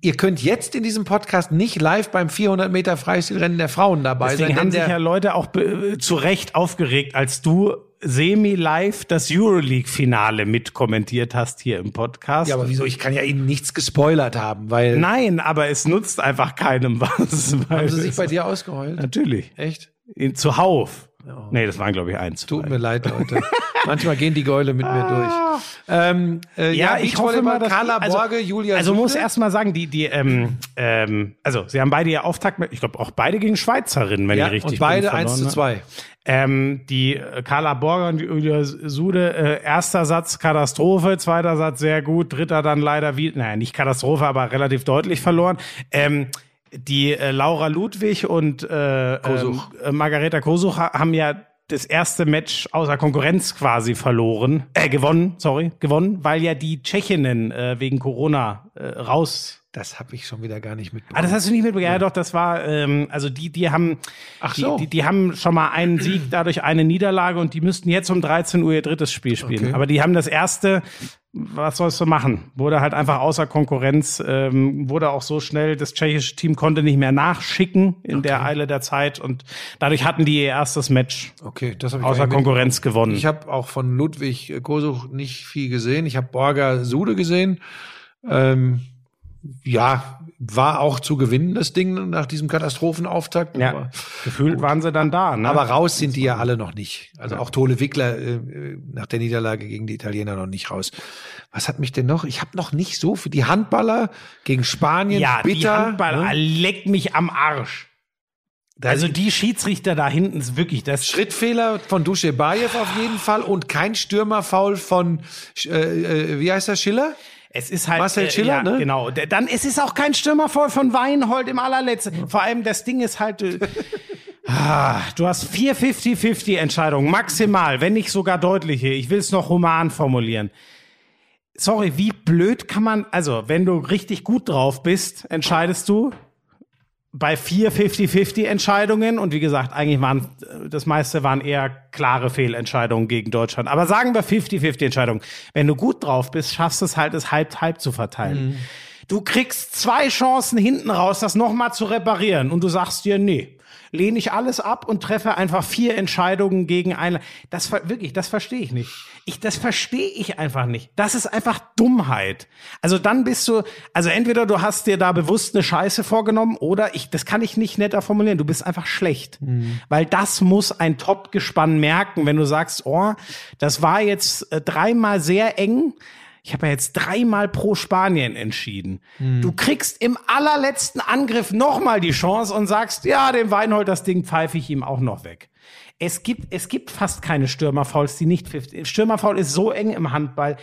Ihr könnt jetzt in diesem Podcast nicht live beim 400 Meter Freistilrennen der Frauen dabei Deswegen sein. haben denn sich ja Leute auch be- zu Recht aufgeregt, als du semi-live das Euroleague-Finale mitkommentiert hast hier im Podcast. ja, aber wieso? Ich kann ja Ihnen nichts gespoilert haben, weil Nein, aber es nutzt einfach keinem was. weil haben Sie sich bei dir ausgeheult? Natürlich. Echt? In, zuhauf. Nee, das waren, glaube ich, eins. Tut mir leid, Leute. <laughs> Manchmal gehen die Gäule mit mir durch. Ähm, äh, Ja, ich hoffe mal, dass Carla also, Borge, Julia Also muss Sutte. erst mal sagen, die, die, ähm, ähm, also sie haben beide ihr Auftakt, mit, ich glaube auch beide gegen Schweizerinnen, wenn ja, ich richtig und beide bin, 1 zu verloren, ne? 2. Ähm, die äh, Carla Borger und Julia Sude, äh, erster Satz Katastrophe, zweiter Satz sehr gut, dritter dann leider wie, naja, nicht Katastrophe, aber relativ deutlich verloren. Ähm, die äh, Laura Ludwig und äh, Kosuch. Ähm, äh, Margareta Kosuch ha- haben ja das erste Match außer Konkurrenz quasi verloren, äh, gewonnen, sorry, gewonnen, weil ja die Tschechinnen äh, wegen Corona äh, raus Das habe ich schon wieder gar nicht Ah, mitbekommen. das hast du nicht mitbekommen? Ja, doch, das war, ähm, also die, die haben, Ach die, so. die, die haben schon mal einen Sieg, dadurch eine Niederlage und die müssten jetzt um 13 Uhr ihr drittes Spiel spielen. Okay. Aber die haben das erste, was sollst du machen? Wurde halt einfach außer Konkurrenz, ähm, wurde auch so schnell, das tschechische Team konnte nicht mehr nachschicken in der Eile der Zeit und dadurch hatten die ihr erstes Match Okay, das ich außer Konkurrenz gewonnen. Ich habe auch von Ludwig Kosuch nicht viel gesehen. Ich habe Borger Sude gesehen. Ähm, ja, war auch zu gewinnen, das Ding nach diesem Katastrophenauftakt. Ja, Aber, gefühlt waren sie dann da. Ne? aber raus sind die ja alle noch nicht. Also auch Tole Wickler äh, nach der Niederlage gegen die Italiener noch nicht raus. Was hat mich denn noch? Ich habe noch nicht so für die Handballer gegen Spanien ja, die bitter. Handballer, ne? leck mich am Arsch. Also die Schiedsrichter da hinten ist wirklich das. Schrittfehler von Duschebaev auf jeden Fall und kein Stürmerfoul von äh, äh, wie heißt der Schiller? Es ist halt Marcel Schiller, ja, ne? Genau. Dann es ist auch kein Stürmervoll von Weinhold im allerletzten. Vor allem das Ding ist halt. äh, <laughs> ah, du hast vier 50-50 Entscheidungen maximal, wenn nicht sogar deutliche. Ich will es noch human formulieren. Sorry, wie blöd kann man, also wenn du richtig gut drauf bist, entscheidest du bei vier 50-50 Entscheidungen und wie gesagt, eigentlich waren das meiste waren eher klare Fehlentscheidungen gegen Deutschland. Aber sagen wir 50-50 Entscheidungen. Wenn du gut drauf bist, schaffst du es halt, es halb halb zu verteilen. Du kriegst zwei Chancen hinten raus, das nochmal zu reparieren und du sagst dir, nee, lehne ich alles ab und treffe einfach vier Entscheidungen gegen eine. Das wirklich, das verstehe ich nicht. Ich, das verstehe ich einfach nicht. Das ist einfach Dummheit. Also dann bist du, also entweder du hast dir da bewusst eine Scheiße vorgenommen oder ich, das kann ich nicht netter formulieren. Du bist einfach schlecht, weil das muss ein Top-Gespann merken, wenn du sagst, oh, das war jetzt äh, dreimal sehr eng. Ich habe ja jetzt dreimal pro Spanien entschieden. Du kriegst im allerletzten Angriff nochmal die Chance und sagst, ja, dem Weinhold, das Ding pfeife ich ihm auch noch weg. Es gibt, es gibt fast keine Stürmerfouls, die nicht 50. Stürmerfoul ist so eng im Handball.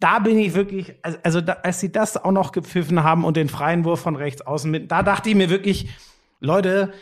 Da bin ich wirklich, also, also da, als sie das auch noch gepfiffen haben und den freien Wurf von rechts außen mit, da dachte ich mir wirklich, Leute,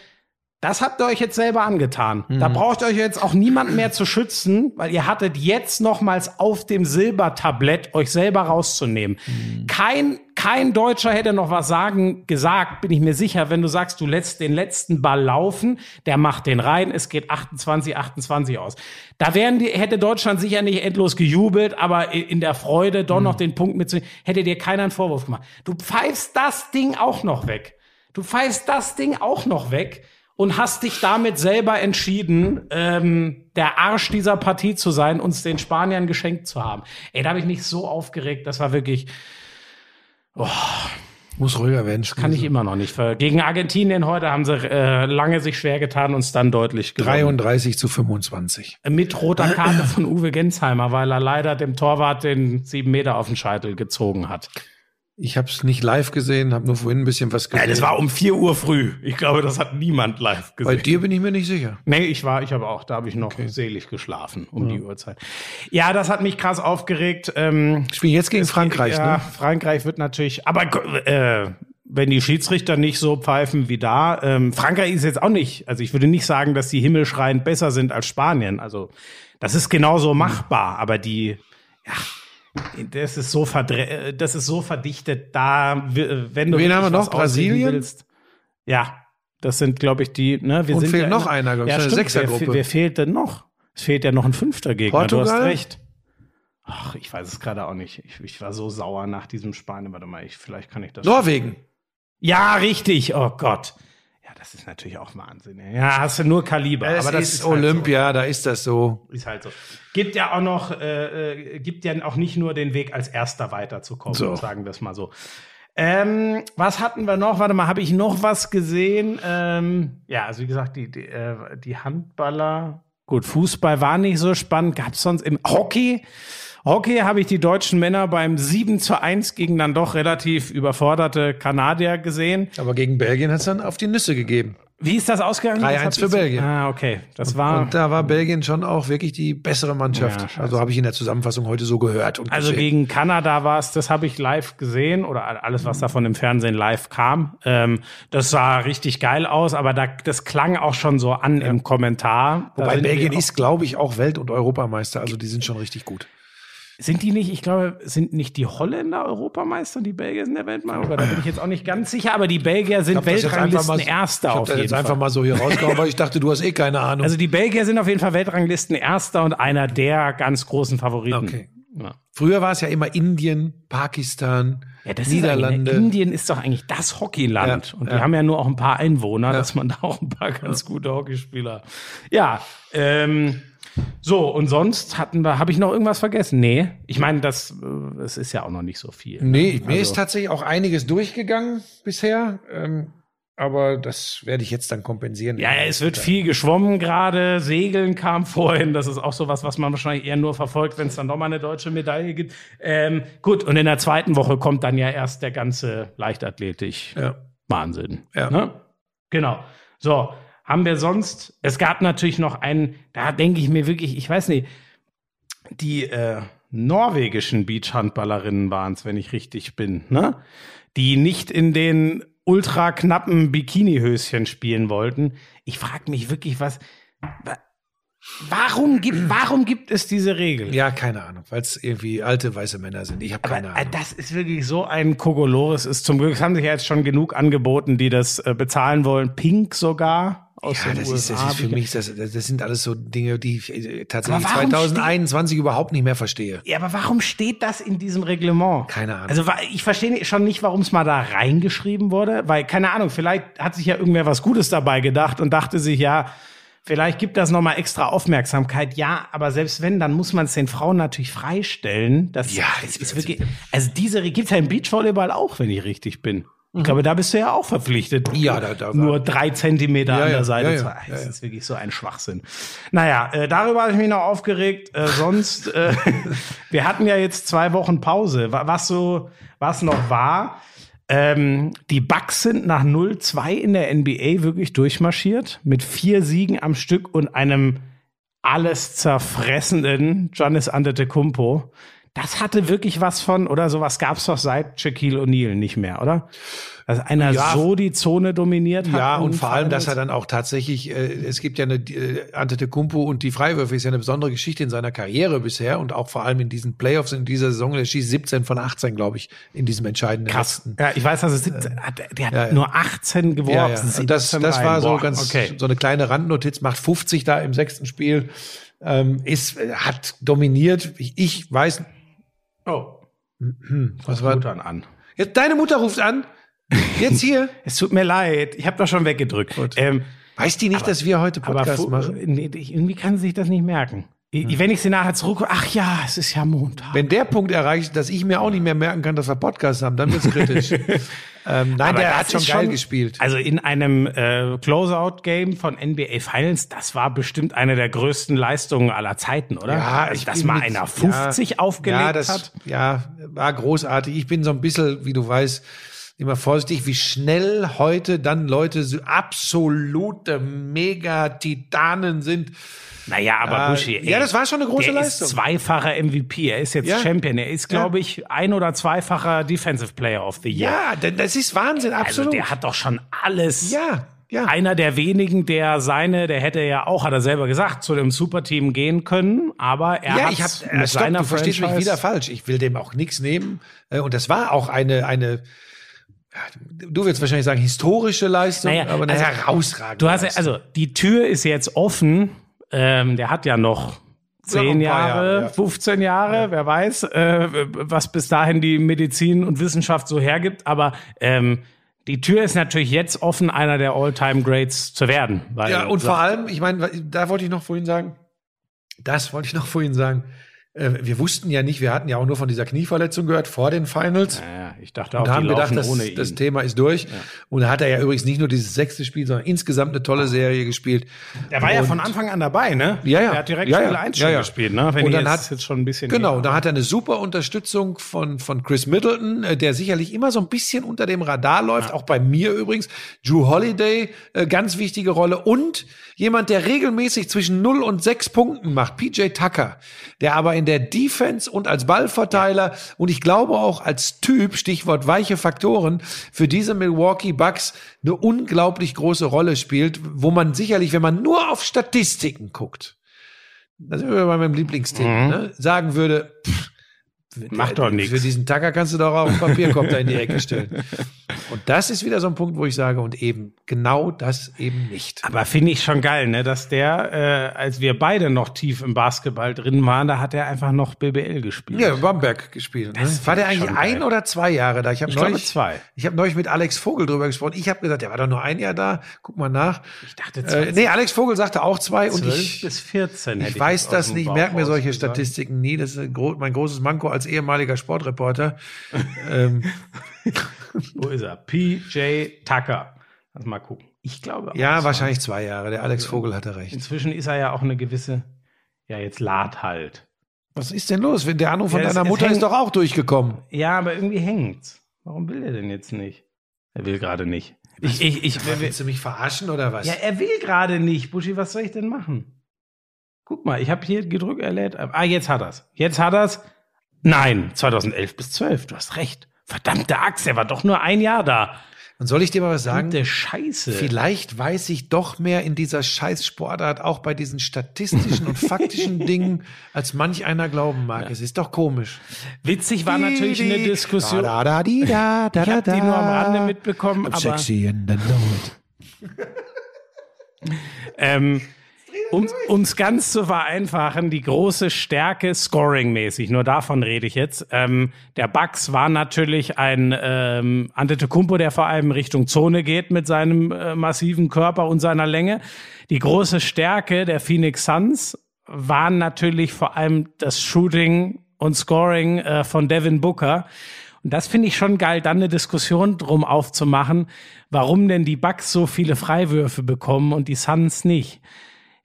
das habt ihr euch jetzt selber angetan. Da braucht ihr euch jetzt auch niemand mehr zu schützen, weil ihr hattet jetzt nochmals auf dem Silbertablett euch selber rauszunehmen. Kein, kein Deutscher hätte noch was sagen, gesagt, bin ich mir sicher, wenn du sagst, du lässt den letzten Ball laufen, der macht den rein, es geht 28, 28 aus. Da wären die, hätte Deutschland sicher nicht endlos gejubelt, aber in der Freude doch noch den Punkt mitzunehmen, hätte dir keiner einen Vorwurf gemacht. Du pfeifst das Ding auch noch weg. Du pfeifst das Ding auch noch weg und hast dich damit selber entschieden, ähm, der Arsch dieser Partie zu sein, uns den Spaniern geschenkt zu haben. Ey, da habe ich mich so aufgeregt, das war wirklich, Muss ruhiger werden. kann ich immer noch nicht. Gegen Argentinien heute haben sie äh, lange sich schwer getan, uns dann deutlich gewonnen. 33 zu 25. Mit roter Karte von Uwe Gensheimer, weil er leider dem Torwart den sieben Meter auf den Scheitel gezogen hat. Ich habe es nicht live gesehen, habe nur vorhin ein bisschen was gesehen. Ja, das war um vier Uhr früh. Ich glaube, das hat niemand live Bei gesehen. dir bin ich mir nicht sicher. Nee, ich war, ich habe auch, da habe ich noch selig geschlafen um die Uhrzeit. Ja, das hat mich krass aufgeregt. Ähm, Spielen jetzt gegen Frankreich, ja, ne? Frankreich wird natürlich, aber äh, wenn die Schiedsrichter nicht so pfeifen wie da, ähm, Frankreich ist jetzt auch nicht, also ich würde nicht sagen, dass die himmelschreiend besser sind als Spanien. Also das ist genauso machbar, aber die, ja, das ist so verdre das ist so verdichtet, da, w- wenn du Wen haben wir noch? Brasilien? Willst, ja, das sind, glaube ich, die. Ne, wir Und sind fehlt ja noch in- einer, glaub ich, ja, eine. Sechsergruppe. Wer, wer fehlt denn noch? Es fehlt ja noch ein fünfter Gegner. Du Portugal? hast recht. Ach, ich weiß es gerade auch nicht. Ich, ich war so sauer nach diesem Spanien. Warte mal, ich, vielleicht kann ich das. Norwegen. Ja, richtig. Oh Gott. Das ist natürlich auch Wahnsinn. ey. Ja, hast du nur Kaliber. Es aber das ist, ist, halt Olympia, da ist das so. so. Ist halt so. Gibt ja auch noch, äh, äh, gibt ja auch nicht nur den Weg als Erster weiterzukommen. So. Sagen wir es mal so. Ähm, was hatten wir noch? Warte mal, habe ich noch was gesehen? Ähm, ja, also wie gesagt, die, die, äh, die Handballer. Gut, Fußball war nicht so spannend. Gab es sonst im Hockey? Hockey habe ich die deutschen Männer beim 7 zu 1 gegen dann doch relativ überforderte Kanadier gesehen. Aber gegen Belgien hat es dann auf die Nüsse gegeben. Wie ist das ausgegangen? 3-1 Das hab ich für Belgien. Ah, okay. Das war. Und da war Belgien schon auch wirklich die bessere Mannschaft. Ja, also habe ich in der Zusammenfassung heute so gehört. Und Also gesehen. gegen Kanada war es, das habe ich live gesehen oder alles, was davon im Fernsehen live kam. Ähm, das sah richtig geil aus, aber da, das klang auch schon so an im Kommentar. Da Wobei Belgien ist, glaube ich, auch Welt- und Europameister. Also die sind schon richtig gut. Sind die nicht, ich glaube, sind nicht die Holländer Europameister und die Belgier sind der Weltmeister? Da bin ich jetzt auch nicht ganz sicher, aber die Belgier sind Ich hab das jetzt einfach mal- Weltranglisten Erster Ich habe auf das jeden jetzt Fall. einfach mal so hier rausgehauen, weil ich dachte, du hast eh keine Ahnung. Also die Belgier sind auf jeden Fall Weltranglisten Erster und einer der ganz großen Favoriten. Okay. Ja. Früher war es ja immer Indien, Pakistan, Ja, das Ist Niederlande. eigentlich, Indien ist doch eigentlich das Hockeyland. Ja, und die haben ja nur auch ein paar Einwohner, dass man da auch ein paar ganz gute Hockeyspieler. Ja, ähm, So, und sonst hatten wir, habe ich noch irgendwas vergessen? Nee. Ich meine, das, äh, das ist ja auch noch nicht so viel. Nee, mir Also- ist tatsächlich auch einiges durchgegangen bisher. Ähm, aber das werde ich jetzt dann kompensieren. Ja, ja, es wird viel geschwommen gerade, Segeln kam vorhin, das ist auch sowas, was man wahrscheinlich eher nur verfolgt, wenn es dann nochmal eine deutsche Medaille gibt. Ähm, gut, und in der zweiten Woche kommt dann ja erst der ganze Leichtathletik. Ja. Wahnsinn. Ja. Ne? Genau. So, haben wir sonst, es gab natürlich noch einen, da denke ich mir wirklich, ich weiß nicht, die äh, norwegischen Beachhandballerinnen waren es, wenn ich richtig bin, ne? Die nicht in den ultra knappen Bikinihöschen spielen wollten. Ich frage mich wirklich, was. Wa- Warum gibt, warum gibt es diese Regel? Ja, keine Ahnung, weil es irgendwie alte weiße Männer sind. Ich habe keine äh, Ahnung. das ist wirklich so ein Kokolores. Ist zum Glück es haben sich ja jetzt schon genug angeboten, die das äh, bezahlen wollen. Pink sogar aus Ja, das ist, das USA. ist für mich, das, das sind alles so Dinge, die ich äh, tatsächlich Aber warum 2021 überhaupt nicht mehr verstehe. Ja, aber warum steht das in diesem Reglement? Keine Ahnung. Also ich verstehe schon nicht, warum es mal da reingeschrieben wurde, weil keine Ahnung, vielleicht hat sich ja irgendwer was Gutes dabei gedacht und dachte sich, ja, vielleicht gibt das noch mal extra Aufmerksamkeit. Ja, aber selbst wenn, dann muss man es den Frauen natürlich freistellen. Das, Ja, das ist wirklich. Also diese gibt's ja im Beachvolleyball auch, wenn ich richtig bin. Ich glaube, da bist du ja auch verpflichtet. Mhm. Ja, da- da- nur drei Zentimeter Ja, an der Seite. ja, ja, ja, das ist wirklich so ein Schwachsinn. Naja, äh, darüber habe ich mich noch aufgeregt. Äh, sonst, äh, <laughs> wir hatten ja jetzt zwei Wochen Pause. Wa- Was so, was noch war, ähm, die Bucks sind nach 0-2 in der NBA wirklich durchmarschiert mit vier Siegen am Stück und einem alles zerfressenden Giannis Antetokounmpo. Das hatte wirklich was von, oder sowas gab's doch seit Shaquille O'Neal nicht mehr, oder? Dass einer Ja. so die Zone dominiert hat. Ja, und in vor allem, dass er dann auch tatsächlich, äh, es gibt ja eine, äh, Antetokounmpo und die Freiwürfe ist ja eine besondere Geschichte in seiner Karriere bisher und auch vor allem in diesen Playoffs in dieser Saison, der schießt 17 von 18, glaube ich, in diesem entscheidenden Krass. letzten. Ja, ich weiß, dass er 17 hat. Der hat ja, ja. nur 18 geworfen. Ja. Und das, 17 das war so Boah, ganz Okay. so eine kleine Randnotiz, macht 50 da im sechsten Spiel, ähm, ist, äh, hat dominiert. Ich, ich weiß, Oh, was war, Muttern an. jetzt deine Mutter ruft an, jetzt hier. <laughs> Es tut mir leid. Ich habe doch schon weggedrückt. Ähm, Weiß die nicht, dass wir heute aber Podcast machen? nee, irgendwie kann sie sich das nicht merken. Ich, Wenn ich sie nachher zurück, ach ja, es ist ja Montag. Wenn der Punkt erreicht, dass ich mir auch nicht mehr merken kann, dass wir Podcast haben, dann wird's kritisch. <laughs> ähm, nein, Aber der hat schon geil gespielt. Also in einem äh, Closeout-Game von NBA Finals, das war bestimmt eine der größten Leistungen aller Zeiten, oder? also, ich dass mal mit- einer 50 ja, aufgelegt ja, das, hat. Ja, war großartig. Ich bin so ein bisschen, wie du weißt, immer vorsichtig, wie schnell heute dann Leute so absolute Mega-Titanen sind. Naja, aber Ja, Buschi, ja, das war schon eine große Leistung. ist zweifacher MVP. Er ist jetzt Ja. Champion. Er ist, Ja. glaube ich, ein- oder zweifacher Defensive Player of the Year. Ja, denn das ist Wahnsinn, also absolut. der hat doch schon alles. ja, ja. Einer der wenigen, der seine, der hätte ja auch, hat er selber gesagt, zu dem Superteam gehen können, aber er ja, hat ich habe, mit äh, stopp, seiner du verstehst mich wieder falsch. Ich will dem auch nichts nehmen. Äh, Und das war auch eine, eine, ja, du willst wahrscheinlich sagen, historische Leistung, Naja, aber eine also, herausragende Du hast ja, Leistung. also die Tür ist jetzt offen. Ähm, der hat ja noch Ja, zehn Jahre, Jahre, ja. 15 Jahre, wer weiß, äh, was bis dahin die Medizin und Wissenschaft so hergibt. Aber ähm, die Tür ist natürlich jetzt offen, einer der All-Time-Greats zu werden. Ja, und vor allem, ich meine, da wollte ich noch vorhin sagen, das wollte ich noch vorhin sagen, äh, wir wussten ja nicht, wir hatten ja auch nur von dieser Knieverletzung gehört vor den Finals. Ja, ich dachte auch, Und die haben gedacht, laufen das, ohne ihn. das Thema ist durch. Und da hat er ja übrigens nicht nur dieses sechste Spiel, sondern insgesamt eine tolle Serie gespielt. Der war ja Und- von Anfang an dabei, ne? Ja, ja. Er hat direkt Ja, Spiel ja. 1 Ja, schon ja. gespielt, ne? Wenn Und dann jetzt, hat- jetzt schon ein bisschen. Genau, da hat er eine super Unterstützung von, von Chris Middleton, äh, der sicherlich immer so ein bisschen unter dem Radar läuft, auch bei mir übrigens. Drew Holiday, äh, ganz wichtige Rolle. Und jemand, der regelmäßig zwischen 0 und 6 Punkten macht, PJ Tucker, der aber in der Defense und als Ballverteiler und ich glaube auch als Typ, Stichwort weiche Faktoren, für diese Milwaukee Bucks eine unglaublich große Rolle spielt, wo man sicherlich, wenn man nur auf Statistiken guckt, da sind wir bei meinem Lieblingsthema, ne, sagen würde, pff, Macht doch nichts. Für diesen Tacker kannst du doch auch einen Papierkorb da in die Ecke stellen. <laughs> Und das ist wieder so ein Punkt, wo ich sage, und eben genau das eben nicht. Aber finde ich schon geil, ne, dass der, äh, als wir beide noch tief im Basketball drin waren, da hat er einfach noch BBL gespielt. Ja, Bamberg gespielt. Ne? War der ich eigentlich ein oder zwei Jahre da? Ich habe Ich glaube neulich zwei. Ich habe neulich mit Alex Vogel drüber gesprochen. Ich habe gesagt, der war doch nur ein Jahr da. Guck mal nach. Ich dachte, Äh, nee, Alex Vogel sagte auch zwei und 12 ich, bis 14 hätte ich weiß das nicht. Ich merke mir solche gesagt. Statistiken nie. Das ist mein großes Manko als ehemaliger Sportreporter. ähm, <laughs> Wo ist er? PJ Tucker. Lass mal gucken. Ich glaube ja, wahrscheinlich zwei Jahre. Der Alex Vogel hatte recht. Inzwischen ist er ja auch eine gewisse, ja, jetzt lad halt. Was ist denn los? Wenn der Anruf von Ja, es- deiner es Mutter hängt- ist doch auch durchgekommen. Ja, aber irgendwie hängt's. Warum will er denn jetzt nicht? Er will gerade nicht. Ich, ich, ich, Willst du mich verarschen oder was? ja, er will gerade nicht. Buschi, was soll ich denn machen? Guck mal, ich habe hier gedrückt, er lädt. Ah, jetzt hat er's. Jetzt hat er's. Nein, 2011 bis 12. Du hast recht. Verdammte Axt, er war doch nur ein Jahr da. Und soll ich dir mal was sagen? Verdammte Scheiße. Vielleicht weiß ich doch mehr in dieser Scheißsportart, auch bei diesen statistischen und faktischen <laughs> Dingen, als manch einer glauben mag. Es ist doch komisch. Witzig war natürlich eine Diskussion. Da, da, di, da, da, Ich habe da, die nur am da. Rande mitbekommen, I'm aber sexy and I know it. ähm, um uns ganz zu vereinfachen, die große Stärke scoring-mäßig, nur davon rede ich jetzt. Ähm, der Bucks war natürlich ein ähm, Antetokounmpo, der vor allem Richtung Zone geht mit seinem äh, massiven Körper und seiner Länge. Die große Stärke der Phoenix Suns waren natürlich vor allem das Shooting und Scoring äh, von Devin Booker. Und das finde ich schon geil, dann eine Diskussion drum aufzumachen, warum denn die Bucks so viele Freiwürfe bekommen und die Suns nicht.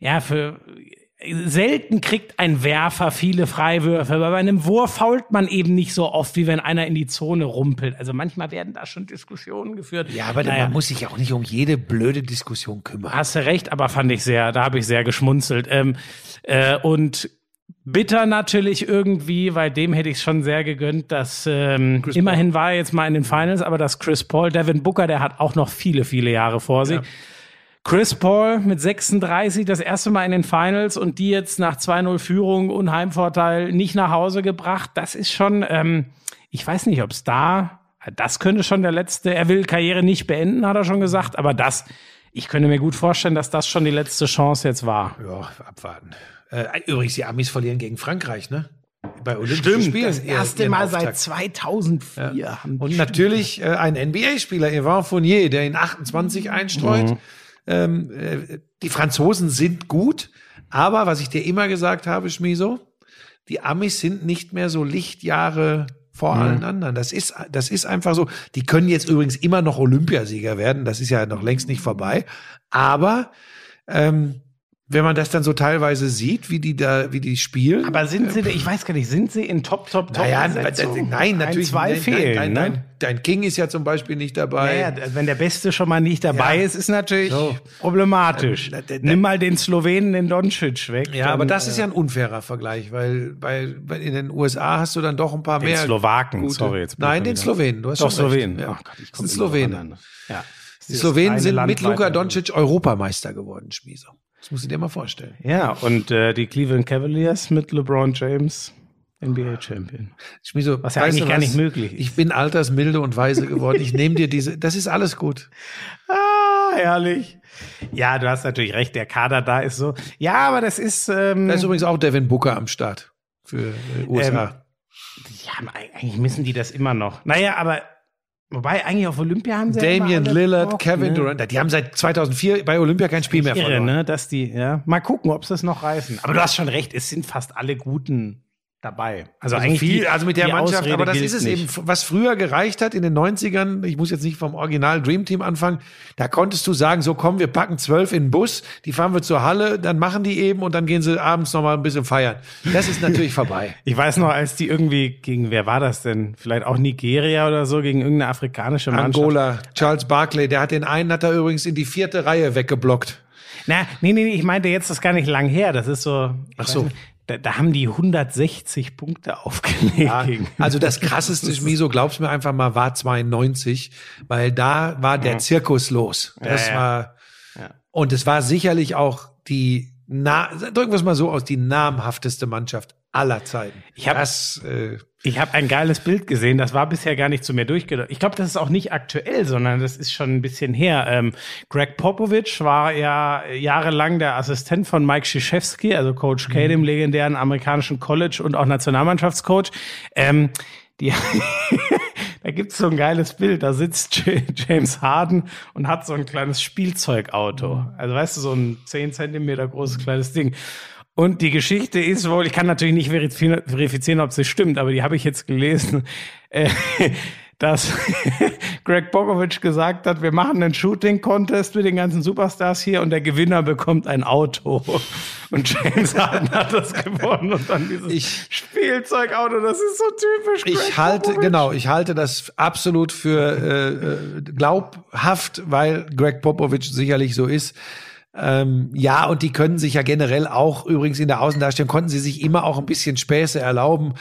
Ja, für selten kriegt ein Werfer viele Freiwürfe, aber bei einem Wurf fault man eben nicht so oft, wie wenn einer in die Zone rumpelt. Also manchmal werden da schon Diskussionen geführt. Ja, aber Naja. man muss sich auch nicht um jede blöde Diskussion kümmern. Hast du recht, aber fand ich sehr, da habe ich sehr geschmunzelt. Ähm, äh, und bitter natürlich irgendwie, weil dem hätte ich schon sehr gegönnt, dass ähm, immerhin war er jetzt mal in den Finals, aber dass Chris Paul, Devin Booker, der hat auch noch viele, viele Jahre vor sich. Chris Paul mit 36 das erste Mal in den Finals und die jetzt nach 2-0 Führung und Heimvorteil nicht nach Hause gebracht. Das ist schon, ähm, ich weiß nicht, ob es da, das könnte schon der letzte, er will Karriere nicht beenden, hat er schon gesagt, aber das, ich könnte mir gut vorstellen, dass das schon die letzte Chance jetzt war. Ja, abwarten. Äh, übrigens, die Amis verlieren gegen Frankreich, ne? Bei Olympischen Spielen. das erste Mal seit Auftakt. 2004. haben die Und natürlich äh, ein NBA-Spieler, Evan Fournier, der in 28 einstreut. Ähm, äh, die Franzosen sind gut, aber was ich dir immer gesagt habe, Schmiso, die Amis sind nicht mehr so Lichtjahre vor allen anderen. Das ist, das ist einfach so. Die können jetzt übrigens immer noch Olympiasieger werden. Das ist ja noch längst nicht vorbei. Aber ähm, wenn man das dann so teilweise sieht, wie die da, wie die spielen. Aber sind sie, ich weiß gar nicht, sind sie in Top, Top, Top? naja, Besetzung? nein, natürlich. Ein, zwei nein, fehlen, nein, nein, ne? nein. Dein King ist ja zum Beispiel nicht dabei. Naja, wenn der Beste schon mal nicht dabei Ja. ist, ist natürlich So. problematisch. Ähm, da- da- Nimm mal den Slowenen, den Doncic weg. Ja, dann, aber das äh, ist ja ein unfairer Vergleich, weil bei, bei in den USA hast du dann doch ein paar Den mehr. Slowaken, gute- sorry, jetzt Nein, den wieder- Slowenen. Du hast Doch. Slowenen. Ja. Ach Gott, ich komme Slowenen. Ja. Die Slowenen sind mit Luka. Doncic Europameister geworden, Schmieso. Das musst du dir mal vorstellen. Ja, und äh, die Cleveland Cavaliers mit LeBron James NBA Champion. Schmieso, Was ja weißt du eigentlich gar nicht möglich ist. Ich bin altersmilde und weise geworden. Ich nehme dir diese, das ist alles gut. Ah, herrlich. Ja, du hast natürlich recht, der Kader da ist so. Ja, aber das ist, ähm, Da ist übrigens auch Devin Booker am Start für äh, USA. ja, eigentlich müssen die das immer noch. Naja, aber wobei eigentlich auf Olympia haben sie Damian Lillard, Kevin ne? Durant, die haben seit 2004 bei Olympia kein Spiel mehr Irre, verloren. ne, dass die, ja. Mal gucken, ob sie es noch reißen. Aber du hast schon recht, es sind fast alle Guten dabei. Also, Also eigentlich viel, die, also mit der Mannschaft, Ausrede aber das ist es nicht. eben, was früher gereicht hat in den 90ern, ich muss jetzt nicht vom Original Dream Team anfangen, da konntest du sagen, so komm, wir packen zwölf in den Bus, die fahren wir zur Halle, dann machen die eben und dann gehen sie abends noch mal ein bisschen feiern. Das ist natürlich <laughs> vorbei. Ich weiß noch, als die irgendwie gegen, wer war das denn? Vielleicht auch Nigeria oder so, gegen irgendeine afrikanische Mannschaft. Angola, Charles Barkley, der hat den einen, hat er übrigens in die vierte Reihe weggeblockt. Na, nee, nee, nee, ich meinte jetzt, das ist gar nicht lang her. Das ist so. Ach so. nicht, Da, da haben die 160 Punkte <laughs> aufgelegt. Ja, <laughs> also das krasseste Schmiso, glaub's mir einfach mal, war 92, weil da war der Zirkus los. Das Ja, ja. war, Ja. und es war sicherlich auch die, na, drücken wir es mal so aus, die namhafteste Mannschaft aller Zeiten. Ich hab- das, äh, Ich habe ein geiles Bild gesehen, das war bisher gar nicht zu mir durchgedacht. Ich glaube, das ist auch nicht aktuell, sondern das ist schon ein bisschen her. Ähm, Greg Popovich war ja jahrelang der Assistent von Mike Krzyzewski, also Coach K, dem legendären amerikanischen College und auch Nationalmannschaftscoach. Ähm, die <laughs> da gibt's so ein geiles Bild, da sitzt James Harden und hat so ein kleines Spielzeugauto. Also weißt du, so ein 10 Zentimeter großes kleines Ding. Und die Geschichte ist wohl, ich kann natürlich nicht verifizieren, ob sie stimmt, aber die habe ich jetzt gelesen, äh, <laughs> dass <laughs> Greg Popovich gesagt hat, wir machen einen Shooting-Contest mit den ganzen Superstars hier und der Gewinner bekommt ein Auto. Und James <laughs> Harden hat das gewonnen und dann dieses Ich- Spielzeugauto, das ist so typisch. Greg Ich halte, Popovich. genau, ich halte das absolut für äh, äh, glaubhaft, weil Greg Popovich sicherlich so ist. Ähm, ja, und die können sich ja generell auch, übrigens in der Außendarstellung, konnten sie sich immer auch ein bisschen Späße erlauben.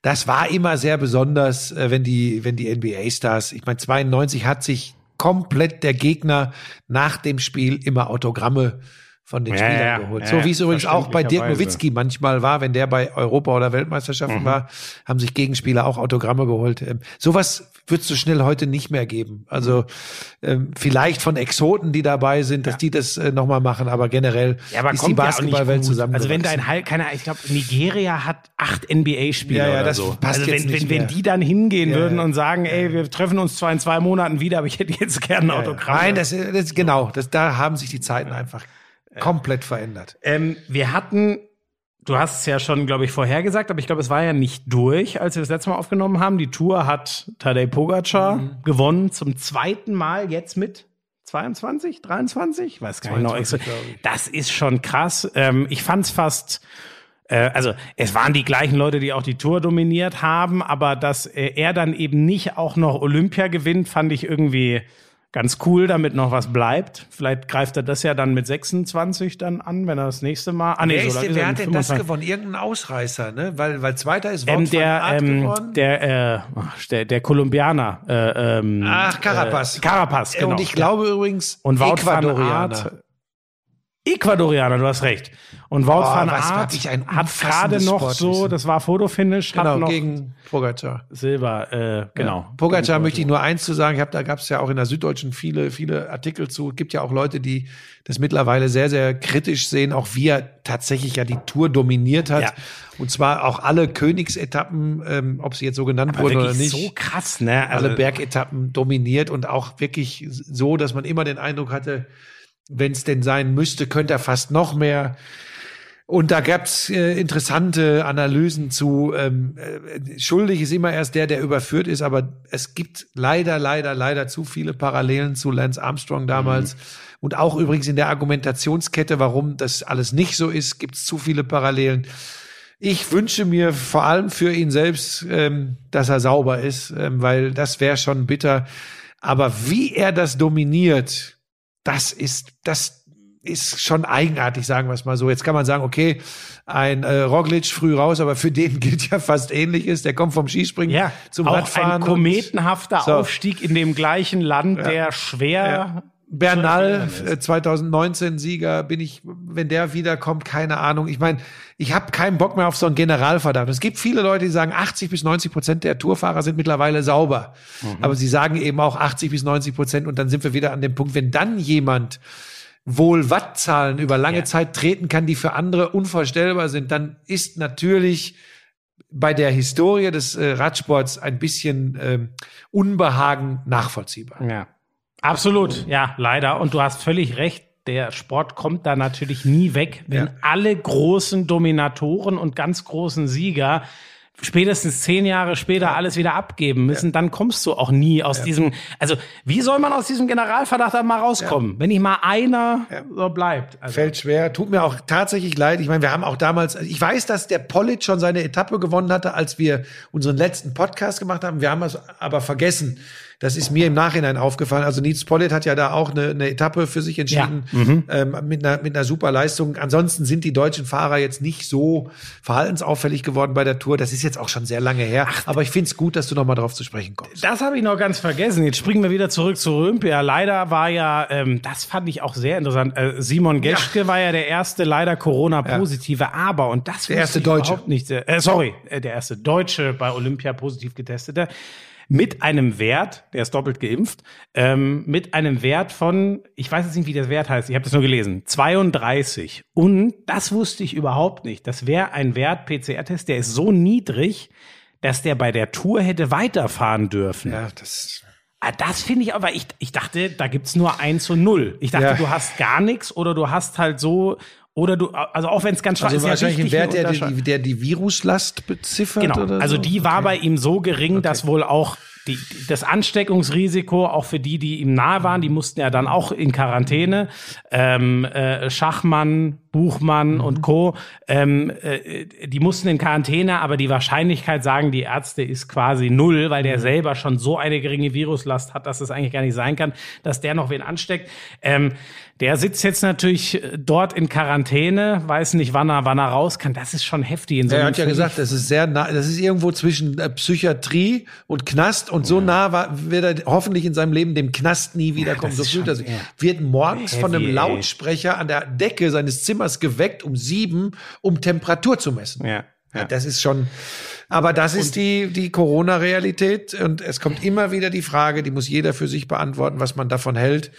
Das war immer sehr besonders, äh, wenn die, wenn die NBA-Stars, ich meine, 92 hat sich komplett der Gegner nach dem Spiel immer Autogramme von den Ja, Spielern ja, geholt. ja, so wie es übrigens auch bei Dirk. Nowitzki manchmal war, wenn der bei Europa- oder Weltmeisterschaften war, haben sich Gegenspieler auch Autogramme geholt. Ähm, sowas wird es so schnell heute nicht mehr geben. Also ähm, vielleicht von Exoten, die dabei sind, dass die das äh, nochmal machen, aber generell Ja, aber ist die ja Basketballwelt zusammen. Also wenn dein Halt, keine Ahnung, ich glaube, Nigeria hat acht NBA-Spieler Ja, ja, oder das so. passt also jetzt wenn, nicht wenn, wenn die dann hingehen Ja, würden ja. und sagen, ey, wir treffen uns zwar in zwei Monaten wieder, aber ich hätte jetzt gerne ein Autogramm. Nein, das, das genau, das, da haben sich die Zeiten einfach komplett verändert. Ähm, wir hatten, du hast es ja schon, glaube ich, vorhergesagt, aber ich glaube, es war ja nicht durch, als wir das letzte Mal aufgenommen haben. Die Tour hat Tadej Pogacar Mhm. gewonnen, zum zweiten Mal jetzt mit 22, 23? Ich weiß gar nicht noch. 22, glaube ich. Das ist schon krass. Ähm, ich fand's fast äh, also es waren die gleichen Leute, die auch die Tour dominiert haben, aber dass äh, er dann eben nicht auch noch Olympia gewinnt, fand ich irgendwie ganz cool, damit noch was bleibt. Vielleicht greift er das ja dann mit 26 dann an, wenn er das nächste Mal. Ah, nee, Wer, so ist denn, wer er hat denn das 25. gewonnen? Irgendein Ausreißer, ne? Weil, weil Zweiter ist Ähm, van der, Aert ähm, geworden. der, äh, der, der Kolumbianer. Äh, ähm, Ach, Carapaz. Äh, Carapaz, genau. Und ich glaube übrigens, Und Wout Ecuadorianer. Ecuadorianer, du hast recht. Und Wout Oh, van was Aert hat gerade noch so, das war Fotofinish, Genau, hat noch gegen Pogacar. Silber, äh, genau. Pogacar möchte ich nur eins zu sagen. Ich habe da gab es ja auch in der Süddeutschen viele viele Artikel zu. Es gibt ja auch Leute, die das mittlerweile sehr sehr kritisch sehen, auch wie er tatsächlich ja die Tour dominiert hat Ja. und zwar auch alle Königsetappen, ähm, ob sie jetzt so genannt Aber wurden oder nicht. so krass, ne? alle Bergetappen dominiert und auch wirklich so, dass man immer den Eindruck hatte, wenn es denn sein müsste, könnte er fast noch mehr. Und da gab's äh, interessante Analysen zu. Ähm, äh, schuldig ist immer erst der, der überführt ist, aber es gibt leider, leider, leider zu viele Parallelen zu Lance Armstrong damals. Und auch übrigens in der Argumentationskette, warum das alles nicht so ist, gibt's zu viele Parallelen. Ich wünsche mir vor allem für ihn selbst, ähm, dass er sauber ist, ähm, weil das wäre schon bitter. Aber wie er das dominiert, das ist, das ist schon eigenartig, sagen wir es mal so. Jetzt kann man sagen, okay, ein äh, Roglic früh raus, aber für den <laughs> gilt ja fast ähnliches. Der kommt vom Skispringen ja, zum auch Radfahren. ein kometenhafter So. Aufstieg in dem gleichen Land, der schwer Ja. Bernal, äh, 2019 Sieger, bin ich, wenn der wiederkommt, keine Ahnung. Ich meine, ich habe keinen Bock mehr auf so einen Generalverdacht. Es gibt viele Leute, die sagen, 80 bis 90 Prozent der Tourfahrer sind mittlerweile sauber. Aber sie sagen eben auch 80 bis 90 Prozent und dann sind wir wieder an dem Punkt, wenn dann jemand wohl Wattzahlen über lange Ja. Zeit treten kann, die für andere unvorstellbar sind, dann ist natürlich bei der Historie des äh, Radsports ein bisschen ähm, Unbehagen nachvollziehbar. Ja. Absolut, ja, leider. Und du hast völlig recht. Der Sport kommt da natürlich nie weg, wenn Ja. alle großen Dominatoren und ganz großen Sieger spätestens zehn Jahre später alles wieder abgeben müssen, dann kommst du auch nie aus diesem, also wie soll man aus diesem Generalverdacht dann mal rauskommen, wenn nicht mal einer so bleibt? Also, Fällt schwer. Tut mir auch tatsächlich leid. Ich meine, wir haben auch damals, ich weiß, dass der Pollitt schon seine Etappe gewonnen hatte, als wir unseren letzten Podcast gemacht haben. Wir haben es aber vergessen, Das ist mir im Nachhinein aufgefallen. Also Nils Pollitt hat ja da auch eine, eine Etappe für sich entschieden ähm, mit, einer, mit einer super Leistung. Ansonsten sind die deutschen Fahrer jetzt nicht so verhaltensauffällig geworden bei der Tour. Das ist jetzt auch schon sehr lange her. Aber ich finde es gut, dass du noch mal drauf zu sprechen kommst. Das habe ich noch ganz vergessen. Jetzt springen wir wieder zurück zu Olympia. Leider war ja, ähm, das fand ich auch sehr interessant. Äh, Simon Geschke war ja der erste leider Corona-positive, aber und das Der erste Deutsche. überhaupt nicht. Äh, sorry, äh, der erste Deutsche bei Olympia positiv getestete mit einem Wert, der ist doppelt geimpft, ähm, mit einem Wert von, ich weiß jetzt nicht, wie der Wert heißt, ich habe das nur gelesen, 32. Und das wusste ich überhaupt nicht. Das wäre ein Wert PCR-Test, der ist so niedrig, dass der bei der Tour hätte weiterfahren dürfen. Ja, das. Ah, Das finde ich aber, ich, ich dachte, da gibt's nur eins und null. Ich dachte, Ja. du hast gar nichts oder du hast halt so, oder du, also auch wenn es ganz schwach Also ist, ja wahrscheinlich ein wichtig, Wert, der die, der die Viruslast beziffert Genau. oder Also so? die war Okay. bei ihm so gering, dass wohl auch die, das Ansteckungsrisiko, auch für die, die ihm nahe waren, die mussten ja dann auch in Quarantäne. Ähm, äh, Schachmann, Buchmann Mhm. und Co. Ähm, äh, die mussten in Quarantäne, aber die Wahrscheinlichkeit, sagen die Ärzte, ist quasi null, weil Mhm. der selber schon so eine geringe Viruslast hat, dass es eigentlich gar nicht sein kann, dass der noch wen ansteckt. Ähm, der sitzt jetzt natürlich äh, dort in Quarantäne, weiß nicht, wann er, wann er raus kann. Das ist schon heftig. In so Er hat ja gesagt, das ist sehr nah, das ist irgendwo zwischen äh, Psychiatrie und Knast und so nah war, wird er hoffentlich in seinem Leben dem Knast nie wiederkommen. das so fühlt er sich. Wird morgens von einem heavy, ey. Lautsprecher an der Decke seines Zimmers geweckt um sieben, um Temperatur zu messen. Ja. Ja, das ist schon, aber das ist die, die Corona-Realität und es kommt immer wieder die Frage, die muss jeder für sich beantworten, was man davon hält.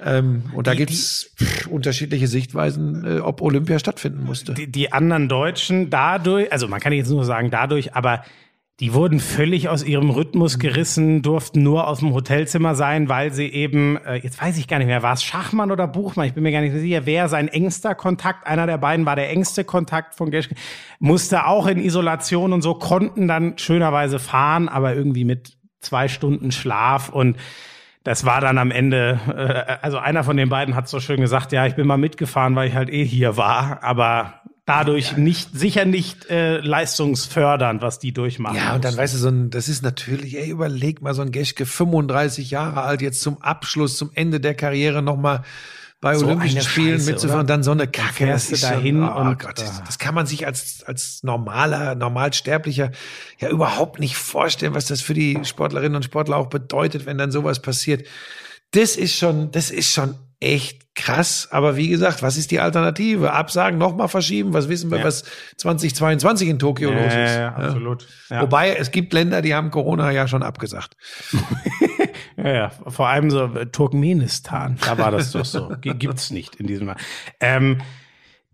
Ähm, und da Die- gibt's pff, unterschiedliche Sichtweisen, äh, ob Olympia stattfinden musste. die, die anderen Deutschen dadurch, also man kann jetzt nur sagen dadurch, aber die wurden völlig aus ihrem Rhythmus gerissen, durften nur aus dem Hotelzimmer sein, weil sie eben, äh, jetzt weiß ich gar nicht mehr, war es Schachmann oder Buchmann, ich bin mir gar nicht sicher, wer sein engster Kontakt, einer der beiden war der engste Kontakt von Geschke, musste auch in Isolation und so, konnten dann schönerweise fahren, aber irgendwie mit zwei Stunden Schlaf und das war dann am Ende, äh, also einer von den beiden hat so schön gesagt, ja, ich bin mal mitgefahren, weil ich halt eh hier war, aber dadurch nicht, sicher nicht äh, leistungsfördernd, was die durchmachen. Ja, und dann mussten. weißt du, so ein, das ist natürlich, ey, überleg mal, so ein Geschke, 35 Jahre alt, jetzt zum Abschluss, zum Ende der Karriere nochmal bei So Olympischen Spielen Scheiße, mitzufahren, oder? dann so eine Kacke. fährst ist dahin schon, oh und- Gott, das, das kann man sich als, als normaler, Normalsterblicher ja überhaupt nicht vorstellen, was das für die Sportlerinnen und Sportler auch bedeutet, wenn dann sowas passiert. Das ist schon, das ist schon echt krass. Aber wie gesagt, was ist die Alternative? Absagen, nochmal verschieben? Was wissen wir, Ja. was 2022 in Tokio Ja, los ist? ja, absolut. Wobei, es gibt Länder, die haben Corona ja schon abgesagt. <laughs> Ja, ja, vor allem so Turkmenistan, da war das doch so. Gibt's nicht in diesem Mal. Ähm,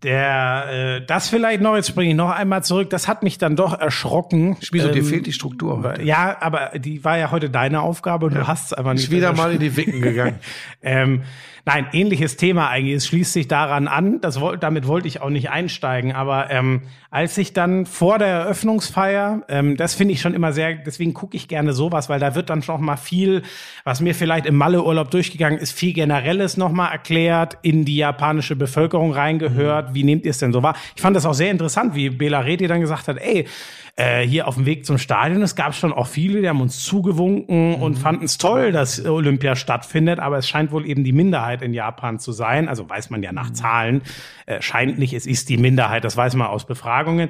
der, äh, das vielleicht noch, jetzt springe ich noch einmal zurück, das hat mich dann doch erschrocken. Wieso, dir Ähm, fehlt die Struktur heute. Ja, aber die war ja heute deine Aufgabe und du hast es einfach nicht. Ist wieder mal in die Wicken gegangen. <laughs> ähm, nein, ähnliches Thema eigentlich. Es schließt sich daran an. Das damit wollte ich auch nicht einsteigen. Aber ähm, als ich dann vor der Eröffnungsfeier, ähm, das finde ich schon immer sehr, deswegen gucke ich gerne sowas, weil da wird dann schon mal viel, was mir vielleicht im Malle-Urlaub durchgegangen ist, viel Generelles nochmal erklärt, in die japanische Bevölkerung reingehört. Wie nehmt ihr es denn so wahr? Ich fand das auch sehr interessant, wie Bela Reti dann gesagt hat, ey, äh, hier auf dem Weg zum Stadion, es gab schon auch viele, die haben uns zugewunken und fanden es toll, dass Olympia stattfindet, aber es scheint wohl eben die Minderheit in Japan zu sein. Also weiß man ja nach Zahlen, äh, scheint nicht, es ist die Minderheit, das weiß man aus Befragungen.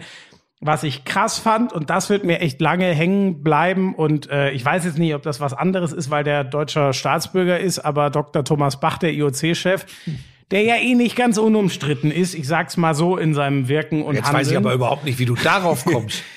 Was ich krass fand, und das wird mir echt lange hängen bleiben, und äh, ich weiß jetzt nicht, ob das was anderes ist, weil der deutscher Staatsbürger ist, aber Dr. Thomas Bach, der IOC-Chef, der ja eh nicht ganz unumstritten ist, ich sag's mal so in seinem Wirken und Jetzt Handeln. weiß ich aber überhaupt nicht, wie du darauf kommst. <laughs>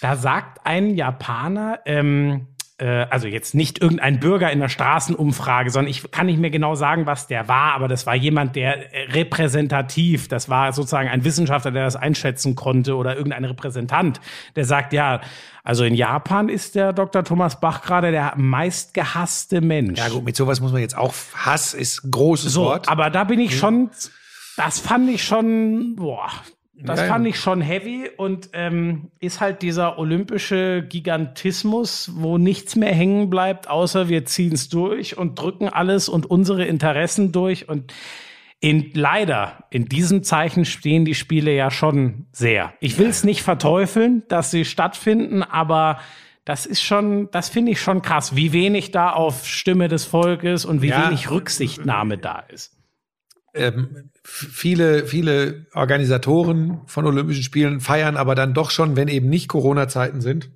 Da sagt ein Japaner, ähm, äh, also jetzt nicht irgendein Bürger in der Straßenumfrage, sondern ich kann nicht mehr genau sagen, was der war, aber das war jemand, der äh, repräsentativ, das war sozusagen ein Wissenschaftler, der das einschätzen konnte oder irgendein Repräsentant, der sagt, ja, also in Japan ist der Dr. Thomas Bach gerade der meistgehasste Mensch. ja gut, mit sowas muss man jetzt auch, Hass ist großes So, Wort. aber da bin ich schon, das fand ich schon, boah, das ja. fand ich schon heavy und ähm, ist halt dieser olympische Gigantismus, wo nichts mehr hängen bleibt, außer wir ziehen es durch und drücken alles und unsere Interessen durch und in, leider, in diesem Zeichen stehen die Spiele ja schon sehr. Ich will es nicht verteufeln, dass sie stattfinden, aber Das ist schon, das finde ich schon krass, wie wenig da auf Stimme des Volkes und wie Ja. wenig Rücksichtnahme da ist. Ähm, viele, viele Organisatoren von Olympischen Spielen feiern aber dann doch schon, wenn eben nicht Corona-Zeiten sind,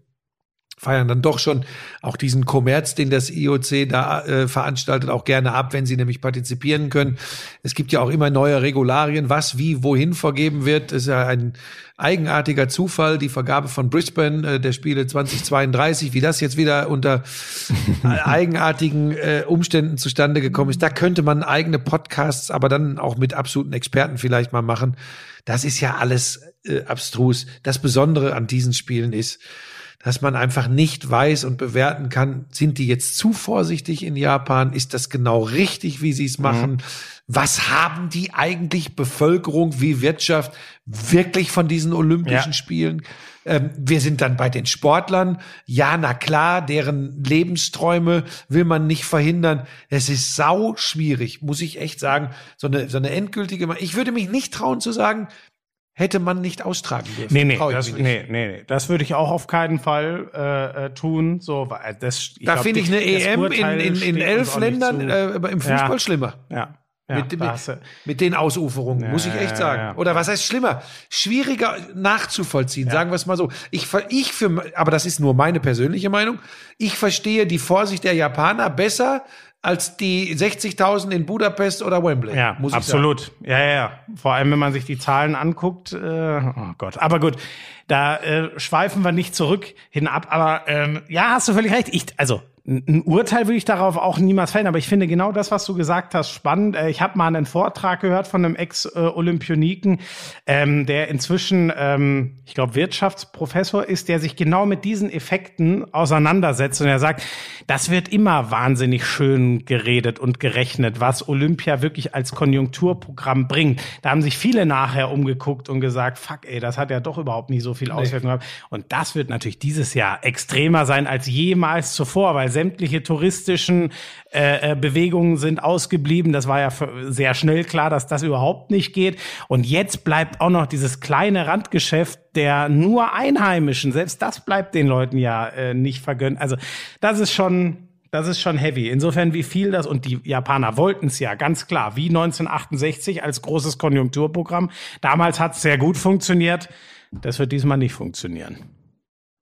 feiern dann doch schon auch diesen Kommerz, den das IOC da äh, veranstaltet, auch gerne ab, wenn sie nämlich partizipieren können. Es gibt ja auch immer neue Regularien, was wie wohin vergeben wird. Das ist ja ein eigenartiger Zufall, die Vergabe von Brisbane äh, der Spiele 2032, wie das jetzt wieder unter <laughs> eigenartigen äh, Umständen zustande gekommen ist. Da könnte man eigene Podcasts, aber dann auch mit absoluten Experten vielleicht mal machen. Das ist ja alles äh, abstrus. Das Besondere an diesen Spielen ist, dass man einfach nicht weiß und bewerten kann, sind die jetzt zu vorsichtig in Japan? Ist das genau richtig, wie sie es machen? Was haben die eigentlich Bevölkerung wie Wirtschaft wirklich von diesen Olympischen Ja. Spielen? Ähm, wir sind dann bei den Sportlern. Ja, na klar, deren Lebensträume will man nicht verhindern. Es ist sau schwierig, muss ich echt sagen. So eine, so eine endgültige, ich würde mich nicht trauen zu sagen, hätte man nicht austragen dürfen. Nee, nee, das, nee, nee, nee, das würde ich auch auf keinen Fall äh, äh, tun. So, weil das, Da finde ich eine EM in, in, in elf Ländern äh, im Fußball Ja. schlimmer. Ja, ja mit, mit, mit den Ausuferungen, muss ich echt sagen. ja, ja. Oder was heißt schlimmer? Schwieriger nachzuvollziehen, sagen wir es mal so. Ich, ich für, aber das ist nur meine persönliche Meinung. Ich verstehe die Vorsicht der Japaner besser als die 60.000 in Budapest oder Wembley. Ja, muss ich absolut. Ja, ja, ja. Vor allem, wenn man sich die Zahlen anguckt. Äh, oh Gott. Aber gut, da äh, schweifen wir nicht zurück hinab. Aber ähm, ja, hast du völlig recht. Ich, also ein Urteil würde ich darauf auch niemals fällen, aber ich finde genau das, was du gesagt hast, spannend. Äh, Ich habe mal einen Vortrag gehört von einem Ex-Olympioniken, ähm, der inzwischen, ähm, ich glaube, Wirtschaftsprofessor ist, der sich genau mit diesen Effekten auseinandersetzt und er sagt, das wird immer wahnsinnig schön geredet und gerechnet, was Olympia wirklich als Konjunkturprogramm bringt. Da haben sich viele nachher umgeguckt und gesagt, fuck, ey, das hat ja doch überhaupt nicht so viel Auswirkungen gehabt. Und das wird natürlich dieses Jahr extremer sein als jemals zuvor, weil sämtliche touristischen äh, äh, Bewegungen sind ausgeblieben. Das war ja sehr schnell klar, dass das überhaupt nicht geht. Und jetzt bleibt auch noch dieses kleine Randgeschäft der nur Einheimischen. Selbst das bleibt den Leuten ja äh, nicht vergönnt. Also das ist schon, das ist schon heavy. Insofern, wie viel das, und die Japaner wollten es ja ganz klar, wie 1968 als großes Konjunkturprogramm. Damals hat es sehr gut funktioniert. Das wird diesmal nicht funktionieren.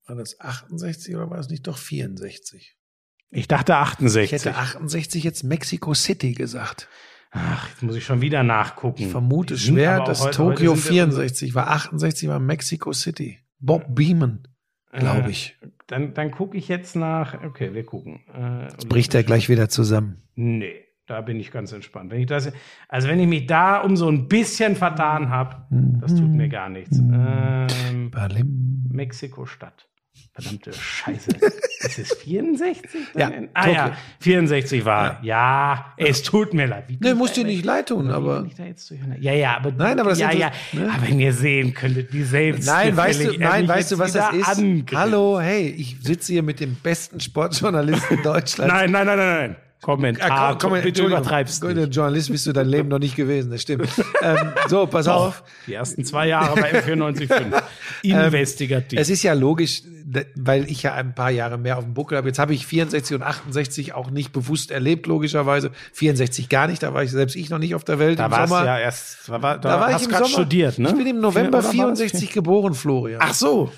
War das 68 oder war es nicht doch 64? Ich dachte Ich 68. hätte 68 jetzt Mexico City gesagt. Ach, jetzt muss ich schon wieder nachgucken. Ich vermute Die schwer, dass heute- Tokio heute sind wir- 64 war. 68 war Mexico City. Bob Beeman, glaube Äh, ich. Dann, dann gucke ich jetzt nach. Okay, wir gucken. Äh, Bricht er gleich wieder zusammen. Nee, da bin ich ganz entspannt. Wenn ich das, also wenn ich mich da um so ein bisschen vertan habe, das tut mir gar nichts. Ähm, Balim. Mexiko-Stadt. Verdammte Scheiße. Ist es 64? Ja, ah Tokio. ja, 64 war. Ja, es tut mir leid. Wie Nee, bin muss ich dir nicht leid tun, aber. Ja, ja, aber Nein, aber das ja, ist ja. ne? Aber wenn ihr sehen könntet, wie selbst Nein, weißt du, nein, weißt du, was das ist? Angriff. Hallo, hey, ich sitze hier mit dem besten Sportjournalisten <laughs> Deutschlands. Nein, nein, nein, nein, nein. Kommentar. Ah, komm, komm, bitte übertreibst nicht. Journalist bist du dein Leben noch nicht gewesen, das stimmt. ähm, so, pass auf. Die ersten zwei Jahre bei M945. <laughs> Investigativ. Es ist ja logisch, weil ich ja ein paar Jahre mehr auf dem Buckel habe. Jetzt habe ich 64 und 68 auch nicht bewusst erlebt, logischerweise. 64 gar nicht, da war ich selbst ich noch nicht auf der Welt da im warst Sommer. ja erst, da, war, da, da war ich im Sommer. studiert, ne? Ich bin im November Oder war das? 64 geboren, Florian. Ach so.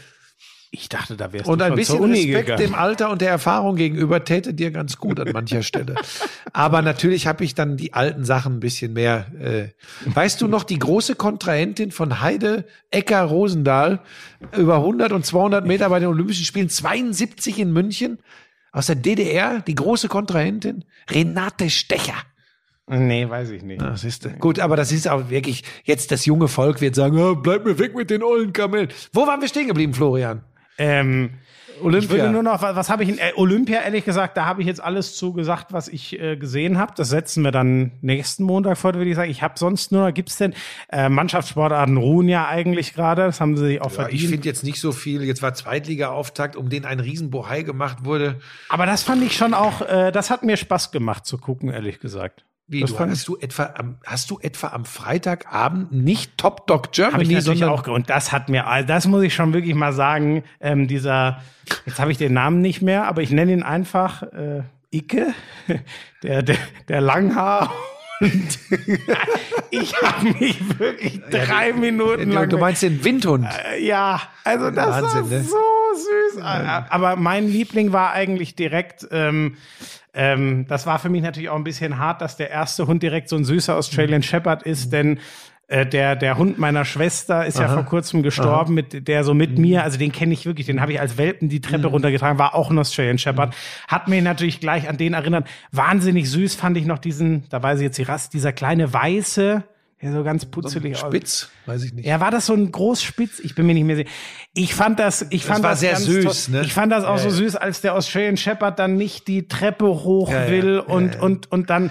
Ich dachte, da wärst Und du ein schon bisschen zur Uni Respekt gegangen. dem Alter und der Erfahrung gegenüber täte dir ganz gut an mancher Stelle. Aber natürlich habe ich dann die alten Sachen ein bisschen mehr. Äh. Weißt du noch, die große Kontrahentin von Heide Ecker Rosendahl über 100 und 200 Meter bei den Olympischen Spielen 72 in München aus der DDR, die große Kontrahentin Renate Stecher. Nee, weiß ich nicht. Das ist gut, aber das ist auch wirklich jetzt das junge Volk wird sagen, oh, bleib mir weg mit den ollen Kamellen. Wo waren wir stehen geblieben, Florian? Ähm, Olympia. ich würde nur noch, was, was habe ich in äh, Olympia, ehrlich gesagt, da habe ich jetzt alles zu gesagt, was ich äh, gesehen habe. Das setzen wir dann nächsten Montag fort, würde ich sagen. Ich habe sonst nur, gibt's denn, äh, Mannschaftssportarten ruhen ja eigentlich gerade, das haben sie sich auch Ja, verdient. ich finde jetzt nicht so viel. Jetzt war Zweitliga-Auftakt, um den ein Riesenbohai gemacht wurde. Aber das fand ich schon auch, äh, das hat mir Spaß gemacht zu gucken, ehrlich gesagt. Wie, Das du, hast, du etwa am, hast du etwa am Freitagabend nicht Top Dog Habe Germany, ich sondern auch. Und das hat mir, also das muss ich schon wirklich mal sagen, ähm, dieser, jetzt habe ich den Namen nicht mehr, aber ich nenne ihn einfach äh, Icke, <laughs> der, der, der Langhaar. <laughs> Ich habe mich wirklich drei Minuten du, lang. du meinst den Windhund. Äh, ja, also das Wahnsinn, war ne? so süß. Aber mein Liebling war eigentlich direkt. Ähm, ähm, das war für mich natürlich auch ein bisschen hart, dass der erste Hund direkt so ein süßer Australian Shepherd ist, denn äh, der, der Hund meiner Schwester ist ja vor kurzem gestorben, mit der so mit mir, also den kenne ich wirklich, den habe ich als Welpen die Treppe runtergetragen, war auch ein Australian Shepherd, hat mich natürlich gleich an den erinnert. Wahnsinnig süß fand ich noch diesen, da weiß ich jetzt die Rast, dieser kleine weiße, der so ganz putzelig aussieht. Spitz, weiß ich nicht. Ja, war das so ein Großspitz? Ich bin mir nicht mehr sicher. Ich fand das, ich fand war das sehr süß, ne? Ich fand das auch Ja, so ja. süß, als der Australian Shepherd dann nicht die Treppe hoch Ja, ja, will ja, und, ja. und, und dann,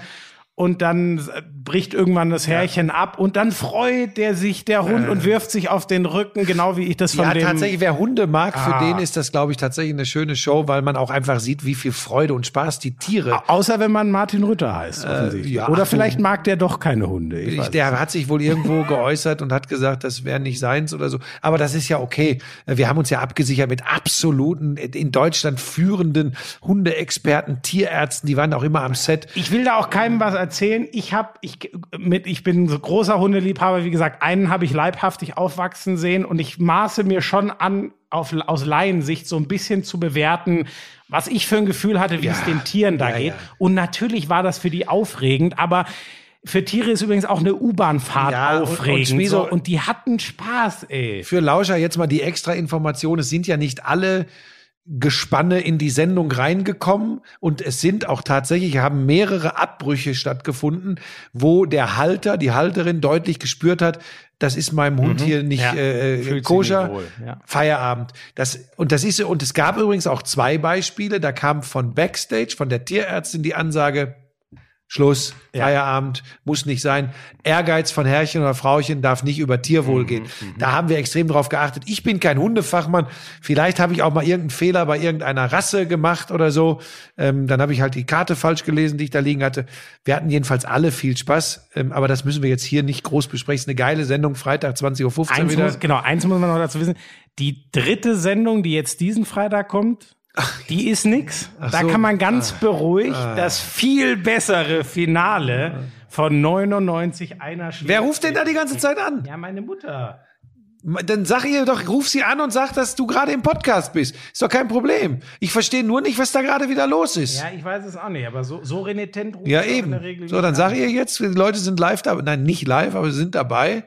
und dann bricht irgendwann das Härchen ab und dann freut der sich, der Hund, und wirft sich auf den Rücken, genau wie ich das von Ja, dem. tatsächlich, wer Hunde mag, für Ah. den ist das, glaube ich, tatsächlich eine schöne Show, weil man auch einfach sieht, wie viel Freude und Spaß die Tiere. Außer wenn man Martin Rütter heißt, offensichtlich. Äh, ja. Oder vielleicht mag der doch keine Hunde. Ich der hat sich wohl irgendwo <laughs> geäußert und hat gesagt, das wäre nicht seins oder so. Aber das ist ja okay. Wir haben uns ja abgesichert mit absoluten, in Deutschland führenden Hundeexperten, Tierärzten, die waren auch immer am Set. Ich will da auch keinem was erzählen. Ich habe ich mit ich bin so großer Hundeliebhaber, wie gesagt, einen habe ich leibhaftig aufwachsen sehen und ich maße mir schon an auf, aus Laiensicht so ein bisschen zu bewerten, was ich für ein Gefühl hatte, wie Ja. es den Tieren da Ja, geht. ja. Und natürlich war das für die aufregend, aber für Tiere ist übrigens auch eine U-Bahn-Fahrt Ja, und- und aufregend. Schmieso- so, und die hatten Spaß, ey. Für Lauscher jetzt mal die extra Information. Es sind ja nicht alle Gespanne in die Sendung reingekommen und es sind auch tatsächlich, haben mehrere Abbrüche stattgefunden, wo der Halter, die Halterin deutlich gespürt hat, das ist meinem Hund hier nicht Mhm. Ja, äh, koscher. nicht ja. Feierabend. Das, und das ist, und es gab übrigens auch zwei Beispiele. Da kam von Backstage, von der Tierärztin die Ansage, Schluss, Feierabend, muss nicht sein. Ehrgeiz von Herrchen oder Frauchen darf nicht über Mhm, Tierwohl gehen. Da haben wir extrem drauf geachtet. Ich bin kein Hundefachmann. Vielleicht habe ich auch mal irgendeinen Fehler bei irgendeiner Rasse gemacht oder so. Ähm, dann habe ich halt die Karte falsch gelesen, die ich da liegen hatte. Wir hatten jedenfalls alle viel Spaß. Ähm, aber das müssen wir jetzt hier nicht groß besprechen. Es ist eine geile Sendung, Freitag 20.15 Uhr wieder. muss, genau, eins muss man noch dazu wissen. Die dritte Sendung, die jetzt diesen Freitag kommt, die ist nix. Da so. kann man ganz beruhigt das viel bessere Finale von 99 einer schlägt. Wer ruft denn da die ganze Zeit an? Ja, meine Mutter. Dann sag ihr doch, ruf sie an und sag, dass du gerade im Podcast bist. Ist doch kein Problem. Ich verstehe nur nicht, was da gerade wieder los ist. Ja, ich weiß es auch nicht, aber so, so renitent ruft Ja, auch in eben. der Regel So, dann an. sag ihr jetzt, die Leute sind live dabei. Nein, nicht live, aber sie sind dabei.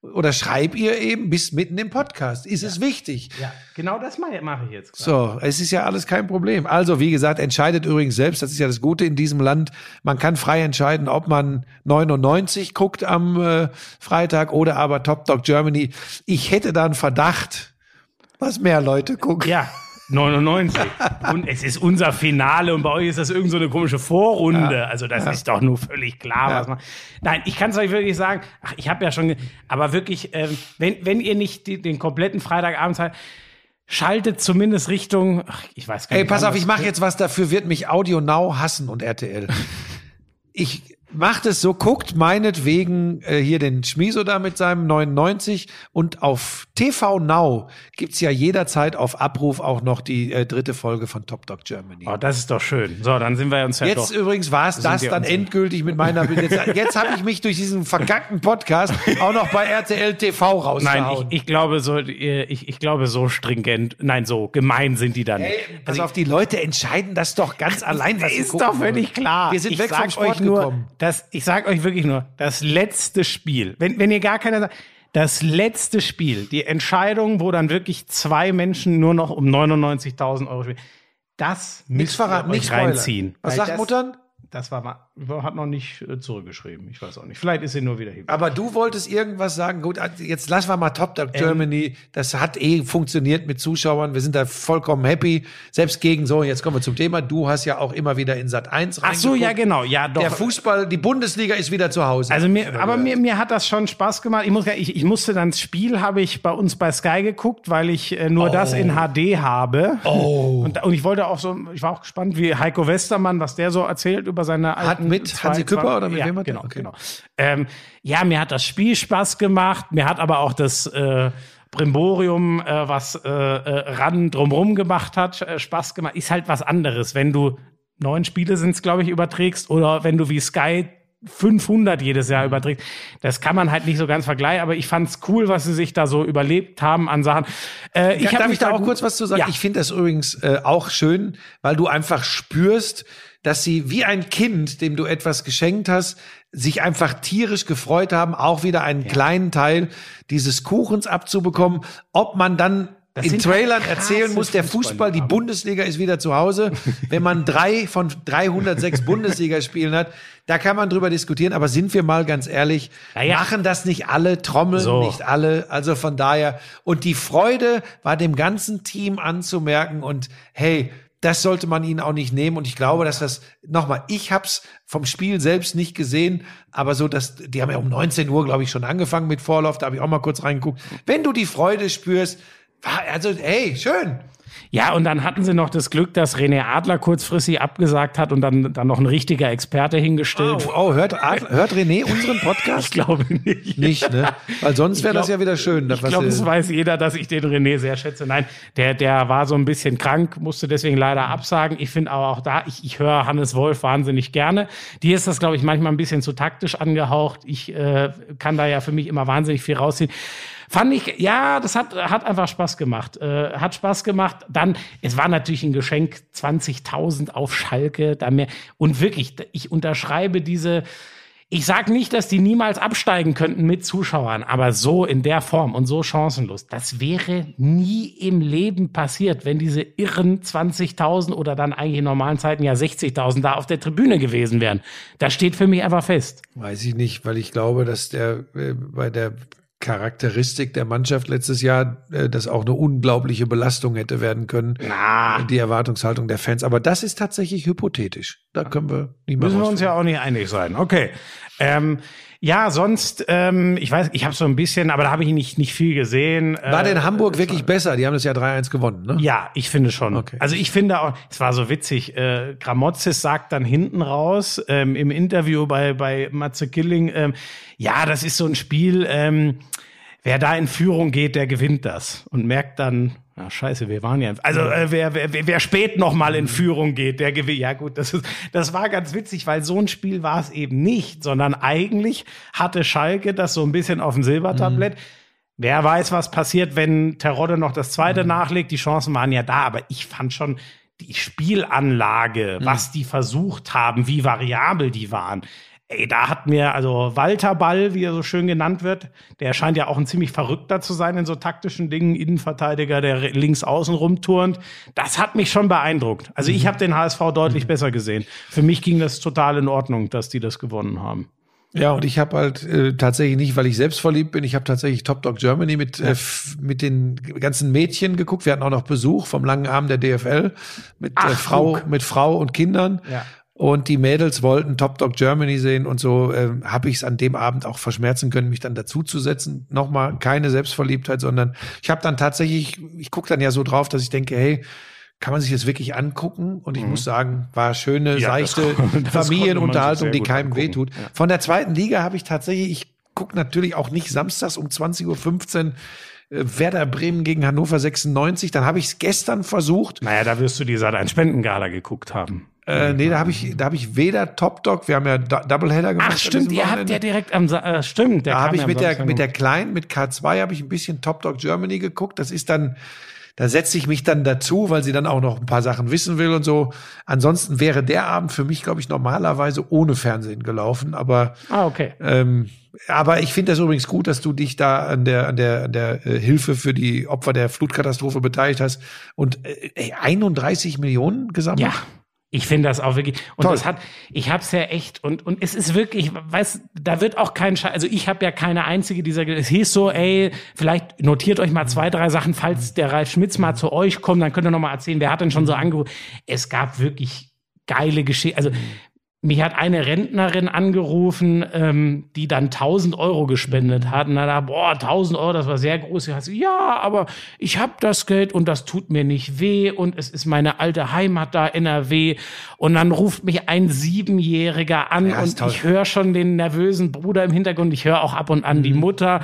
Oder schreib ihr eben, bist mitten im Podcast. Ist es wichtig? Ja, genau das mache ich jetzt. gerade. So, es ist ja alles kein Problem. Also, wie gesagt, entscheidet übrigens selbst. Das ist ja das Gute in diesem Land. Man kann frei entscheiden, ob man 99 guckt am äh, Freitag oder aber Top Dog Germany. Ich hätte da einen Verdacht, was mehr Leute gucken. Ja, <laughs> 99. und es ist unser Finale und bei euch ist das irgend so eine komische Vorrunde. Also das ist doch nur völlig klar, Ja. was man. Nein, ich kann es euch wirklich sagen. Ach, ich habe ja schon, aber wirklich, ähm, wenn wenn ihr nicht die, den kompletten Freitagabend seid, schaltet zumindest Richtung. Ach, ich weiß gar Ey, nicht. pass wann auf, ich mache jetzt was dafür, wird mich Audio Now hassen und RTL. <laughs> Ich macht es so, guckt meinetwegen äh, hier den Schmiso da mit seinem 99 und auf TV Now gibt's ja jederzeit auf Abruf auch noch die äh, dritte Folge von Top Dog Germany. Oh, das ist doch schön. So, dann sind wir uns ja Jetzt doch. übrigens war es das dann endgültig mit meiner. Jetzt, jetzt habe ich mich durch diesen verkackten Podcast auch noch bei RTL TV Nein, rausgehauen. ich, ich glaube so, äh, ich, ich glaube so stringent, nein, so gemein sind die dann. Ey, nicht. pass Also auf, die Leute entscheiden das doch ganz allein, was ist doch völlig klar. Wir sind ich weg vom Sport euch nur, gekommen. Das, ich sag euch wirklich nur, das letzte Spiel, wenn, wenn ihr gar keiner, das letzte Spiel, die Entscheidung, wo dann wirklich zwei Menschen nur noch um 99.000 Euro spielen, das müsst verraten, ihr euch reinziehen. Was sagt das, Muttern? Das war mal, hat noch nicht äh, zurückgeschrieben. Ich weiß auch nicht. Vielleicht ist sie nur wieder hier. Aber du wolltest irgendwas sagen. Gut, jetzt lassen wir mal Top Dog Ähm. Germany. Das hat eh funktioniert mit Zuschauern. Wir sind da vollkommen happy. Selbst gegen so, jetzt kommen wir zum Thema. Du hast ja auch immer wieder in Sat 1 Ach so, ja, genau. Ja, doch. Der Fußball, die Bundesliga ist wieder zu Hause. Also mir, aber mir, mir hat das schon Spaß gemacht. Ich, muss, ich, ich musste dann das Spiel habe ich bei uns bei Sky geguckt, weil ich äh, nur das in HD habe. Oh. Und, und ich wollte auch so, ich war auch gespannt, wie Heiko Westermann, was der so erzählt über über seine alten mit zwei- Hansi Küpper zwei- oder mit ja, wem hat genau, Okay. genau. Ähm, ja, mir hat das Spiel Spaß gemacht. Mir hat aber auch das äh, Brimborium, äh, was äh, äh, ran drumrum gemacht hat, äh, Spaß gemacht. Ist halt was anderes, wenn du neun Spiele sind's, glaube ich, überträgst oder wenn du wie Sky 500 jedes Jahr überträgst. Das kann man halt nicht so ganz vergleichen, aber ich fand's cool, was sie sich da so überlebt haben an Sachen. Äh, ich Darf mich ich da auch kurz was zu sagen? Ja. Ich finde das übrigens äh, auch schön, weil du einfach spürst, dass sie wie ein Kind, dem du etwas geschenkt hast, sich einfach tierisch gefreut haben, auch wieder einen kleinen Teil dieses Kuchens abzubekommen. Ob man dann Das in Trailern erzählen muss, der Fußball, die. Bundesliga ist wieder zu Hause. <laughs> Wenn man drei von 306 Bundesligaspielen hat, da kann man drüber diskutieren. Aber sind wir mal ganz ehrlich, Naja. machen das nicht alle, trommeln So. nicht alle. Also von daher. Und die Freude war dem ganzen Team anzumerken. Und hey, das sollte man ihnen auch nicht nehmen. Und ich glaube, dass das, nochmal, ich hab's vom Spiel selbst nicht gesehen, aber so, dass, die haben ja um 19 Uhr, glaube ich, schon angefangen mit Vorlauf. Da habe ich auch mal kurz reingeguckt. Wenn du die Freude spürst, also, hey, schön. Ja, und dann hatten sie noch das Glück, dass René Adler kurzfristig abgesagt hat und dann, dann noch ein richtiger Experte hingestellt. Oh, oh hört, Ad- hört René unseren Ich Podcast? glaube nicht. Nicht, ne? Weil sonst wäre Ich das ja wieder schön. Ich glaube, es weiß jeder, dass ich den René sehr schätze. Nein, der, der war so ein bisschen krank, musste deswegen leider absagen. Ich finde aber auch da, ich, ich höre Hannes Wolf wahnsinnig gerne. Dir ist das, glaube ich, manchmal ein bisschen zu taktisch angehaucht. Ich äh, kann da ja für mich immer wahnsinnig viel rausziehen. Fand ich, ja, das hat, hat einfach Spaß gemacht. Äh, hat Spaß gemacht. Dann, es war natürlich ein Geschenk, 20.000 auf Schalke, da mehr. Und wirklich, ich unterschreibe diese, ich sag nicht, dass die niemals absteigen könnten mit Zuschauern, aber so in der Form und so chancenlos, das wäre nie im Leben passiert, wenn diese irren 20.000 oder dann eigentlich in normalen Zeiten ja 60.000 da auf der Tribüne gewesen wären. Das steht für mich einfach fest. Weiß ich nicht, weil ich glaube, dass der äh, bei der Charakteristik der Mannschaft letztes Jahr äh, das auch eine unglaubliche Belastung hätte werden können. Na, Die Erwartungshaltung der Fans. Aber das ist tatsächlich hypothetisch. Da können wir nicht mehr müssen wir uns ja auch nicht einig sein. Okay. Ähm, ja, sonst, ähm, ich weiß, ich habe so ein bisschen, aber da habe ich nicht, nicht viel gesehen. War Äh, denn Hamburg wirklich besser? Die haben das ja 3-1 gewonnen, ne? Ja, ich finde schon. Okay. Also ich finde auch, es war so witzig, äh, Gramozis sagt dann hinten raus ähm, im Interview bei, bei Matze Killing, ähm, ja, das ist so ein Spiel, ähm, wer da in Führung geht, der gewinnt das. Und merkt dann, ja, scheiße, wir waren ja, also äh, wer, wer, wer- spät noch mal in Führung geht, der gewinnt. Ja gut, das ist, das war ganz witzig, weil so ein Spiel war es eben nicht, sondern eigentlich hatte Schalke das so ein bisschen auf dem Silbertablett. Wer weiß, was passiert, wenn Terodde noch das zweite nachlegt. Die Chancen waren ja da, aber ich fand schon die Spielanlage, was die versucht haben, wie variabel die waren. Ey, da hat mir, also Walter Ball, wie er so schön genannt wird, der scheint ja auch ein ziemlich verrückter zu sein in so taktischen Dingen, Innenverteidiger, der links außen rumturnt. Das hat mich schon beeindruckt. Also ich habe den HSV deutlich besser gesehen. Für mich ging das total in Ordnung, dass die das gewonnen haben. Ja, und ich habe halt äh, tatsächlich nicht, weil ich selbst verliebt bin, ich habe tatsächlich Top Dog Germany mit, äh, mit den ganzen Mädchen geguckt. Wir hatten auch noch Besuch vom langen Arm der DFL mit, äh, Ach, Frau, guck. mit Frau und Kindern. Ja. Und die Mädels wollten Top Dog Germany sehen und so äh, habe ich es an dem Abend auch verschmerzen können, mich dann dazuzusetzen. Nochmal keine Selbstverliebtheit, sondern ich habe dann tatsächlich, ich gucke dann ja so drauf, dass ich denke, hey, kann man sich das wirklich angucken? Und ich muss sagen, war schöne, Mhm. Ja, seichte <laughs> Familienunterhaltung, die keinem angucken. wehtut. Von der zweiten Liga habe ich tatsächlich, ich gucke natürlich auch nicht samstags um 20.15 Uhr äh, Werder Bremen gegen Hannover 96. Dann habe ich es gestern versucht. Naja, da wirst du die seit ein Spendengala geguckt haben. Äh, nee, da habe ich, da habe ich weder Top Dog, wir haben ja Do- Doubleheader gemacht. Ach stimmt, ihr habt ja direkt am äh, stimmt, der Da habe ich ja mit der, mit der Kleinen, mit K2 habe ich ein bisschen Top Dog Germany geguckt. Das ist dann, da setze ich mich dann dazu, weil sie dann auch noch ein paar Sachen wissen will und so. Ansonsten wäre der Abend für mich, glaube ich, normalerweise ohne Fernsehen gelaufen. Aber, Ah, okay. ähm, aber ich finde das übrigens gut, dass du dich da an der, an der, an der äh, Hilfe für die Opfer der Flutkatastrophe beteiligt hast. Und äh, ey, 31 Millionen gesammelt? Ja. Ich finde das auch wirklich. Und Toll. das hat, ich hab's ja echt, und, und es ist wirklich, weiß, da wird auch kein Scheiß, also ich habe ja keine einzige dieser, es hieß so, ey, vielleicht notiert euch mal zwei, drei Sachen, falls der Ralf Schmitz mal zu euch kommt, dann könnt ihr noch mal erzählen, wer hat denn schon so angerufen. Es gab wirklich geile Geschichten, also mich hat eine Rentnerin angerufen, ähm, die dann 1000 Euro gespendet hat. Und dann da, boah, 1000 Euro, das war sehr groß. Ich so, ja, aber ich habe das Geld und das tut mir nicht weh und es ist meine alte Heimat da, NRW. Und dann ruft mich ein Siebenjähriger an Ja, und toll. ich höre schon den nervösen Bruder im Hintergrund. Ich höre auch ab und an die Mhm. Mutter,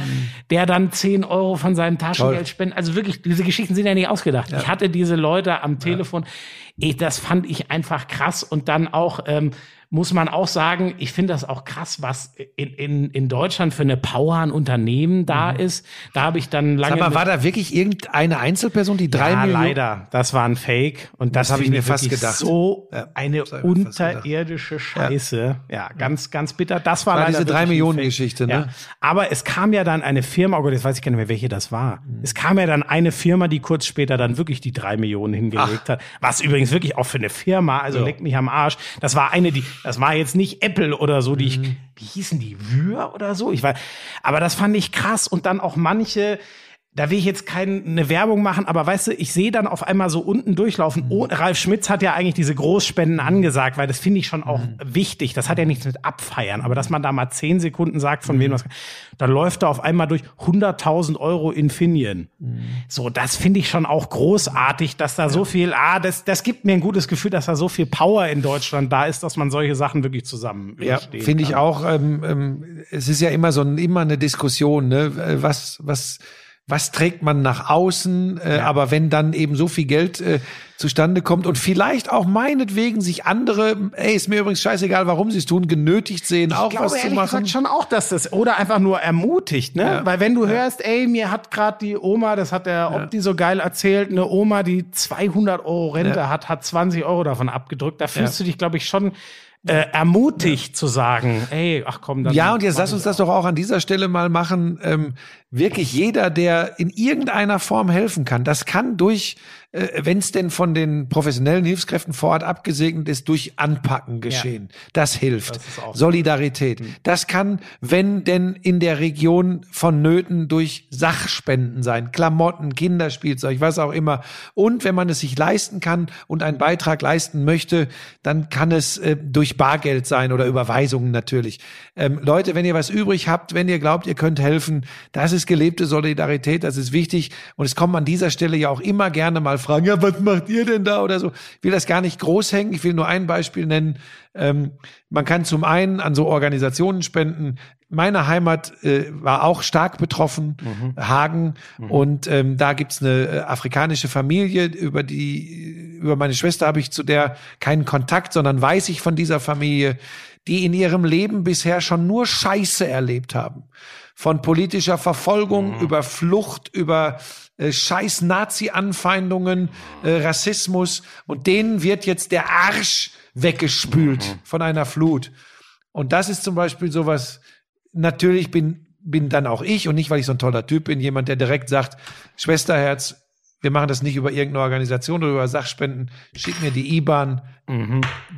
der dann 10 Euro von seinem Taschengeld spendet. Also wirklich, diese Geschichten sind ja nicht ausgedacht. Ich hatte diese Leute am Telefon. Ich, das fand ich einfach krass. Und dann auch, ähm, muss man auch sagen, ich finde das auch krass, was in, in, in Deutschland für eine Power an Unternehmen da ist. Da habe ich dann lange. Mhm. Mit- war da wirklich irgendeine Einzelperson, die drei ja, Millionen? leider. Das war ein Fake. Und das, Das hab ich mir fast gedacht. So Ja, eine unterirdische Scheiße. Ja, ganz, ganz bitter. Das war, War leider diese drei Millionen. Geschichte, ne? Ja. Aber es kam ja dann eine Firma, oh Gott, jetzt weiß ich gar nicht mehr, welche das war. Mhm. Es kam ja dann eine Firma, die kurz später dann wirklich die drei Millionen hingelegt hat. Was übrigens wirklich auch für eine Firma, also leck mich am Arsch. Das war eine, die, das war jetzt nicht Apple oder so, die ich, Mhm. wie hießen die, Wür oder so? Ich weiß, aber das fand ich krass. Und dann auch manche, da will ich jetzt keine Werbung machen, aber weißt du, ich sehe dann auf einmal so unten durchlaufen. Oh, Ralf Schmitz hat ja eigentlich diese Großspenden angesagt, weil das finde ich schon auch wichtig. Das hat ja nichts mit Abfeiern, aber dass man da mal zehn Sekunden sagt, von wem was, dann läuft da auf einmal durch 100.000 Euro Infineon. So, das finde ich schon auch großartig, dass da so viel, ah, das, das gibt mir ein gutes Gefühl, dass da so viel Power in Deutschland da ist, dass man solche Sachen wirklich zusammen Ja, finde ich auch. Ähm, ähm, es ist ja immer so ein, immer eine Diskussion, ne? Äh, Was, was, was trägt man nach außen? Äh, Aber wenn dann eben so viel Geld äh, zustande kommt und vielleicht auch meinetwegen sich andere, ey, ist mir übrigens scheißegal, warum sie es tun, genötigt sehen, auch ich glaube was zu machen. gesagt schon auch, dass das oder einfach nur ermutigt, ne? Ja. Weil wenn du hörst, ey, mir hat gerade die Oma, das hat der Opti so geil erzählt, eine Oma, die 200 Euro Rente hat, hat 20 Euro davon abgedrückt. Da fühlst du dich, glaube ich, schon äh, ermutigt zu sagen, ey, ach komm, dann Ja, und jetzt lass uns das doch auch an dieser Stelle mal machen. Ähm, wirklich jeder, der in irgendeiner Form helfen kann, das kann durch, wenn es denn von den professionellen Hilfskräften vor Ort abgesegnet ist, durch Anpacken geschehen. Das hilft. auch- Solidarität. Das kann, wenn denn in der Region vonnöten, durch Sachspenden sein. Klamotten, Kinderspielzeug, was auch immer. Und wenn man es sich leisten kann und einen Beitrag leisten möchte, dann kann es äh, durch Bargeld sein oder Überweisungen natürlich. Ähm, Leute, wenn ihr was übrig habt, wenn ihr glaubt, ihr könnt helfen, das ist gelebte Solidarität, das ist wichtig. Und es kommen an dieser Stelle ja auch immer gerne mal Fragen, ja, was macht ihr denn da oder so. Ich will das gar nicht groß hängen. Ich will nur ein Beispiel nennen. Ähm, man kann zum einen an so Organisationen spenden. Meine Heimat äh, war auch stark betroffen, Hagen. Und ähm, da gibt's eine äh, afrikanische Familie, über die, über meine Schwester habe ich zu der keinen Kontakt, sondern weiß ich von dieser Familie, die in ihrem Leben bisher schon nur Scheiße erlebt haben. Von politischer Verfolgung über Flucht, über äh, scheiß Nazi-Anfeindungen, äh, Rassismus. Und denen wird jetzt der Arsch weggespült von einer Flut. Und das ist zum Beispiel sowas, natürlich bin, bin dann auch ich und nicht, weil ich so ein toller Typ bin, jemand, der direkt sagt, Schwesterherz, wir machen das nicht über irgendeine Organisation oder über Sachspenden, schick mir die IBAN,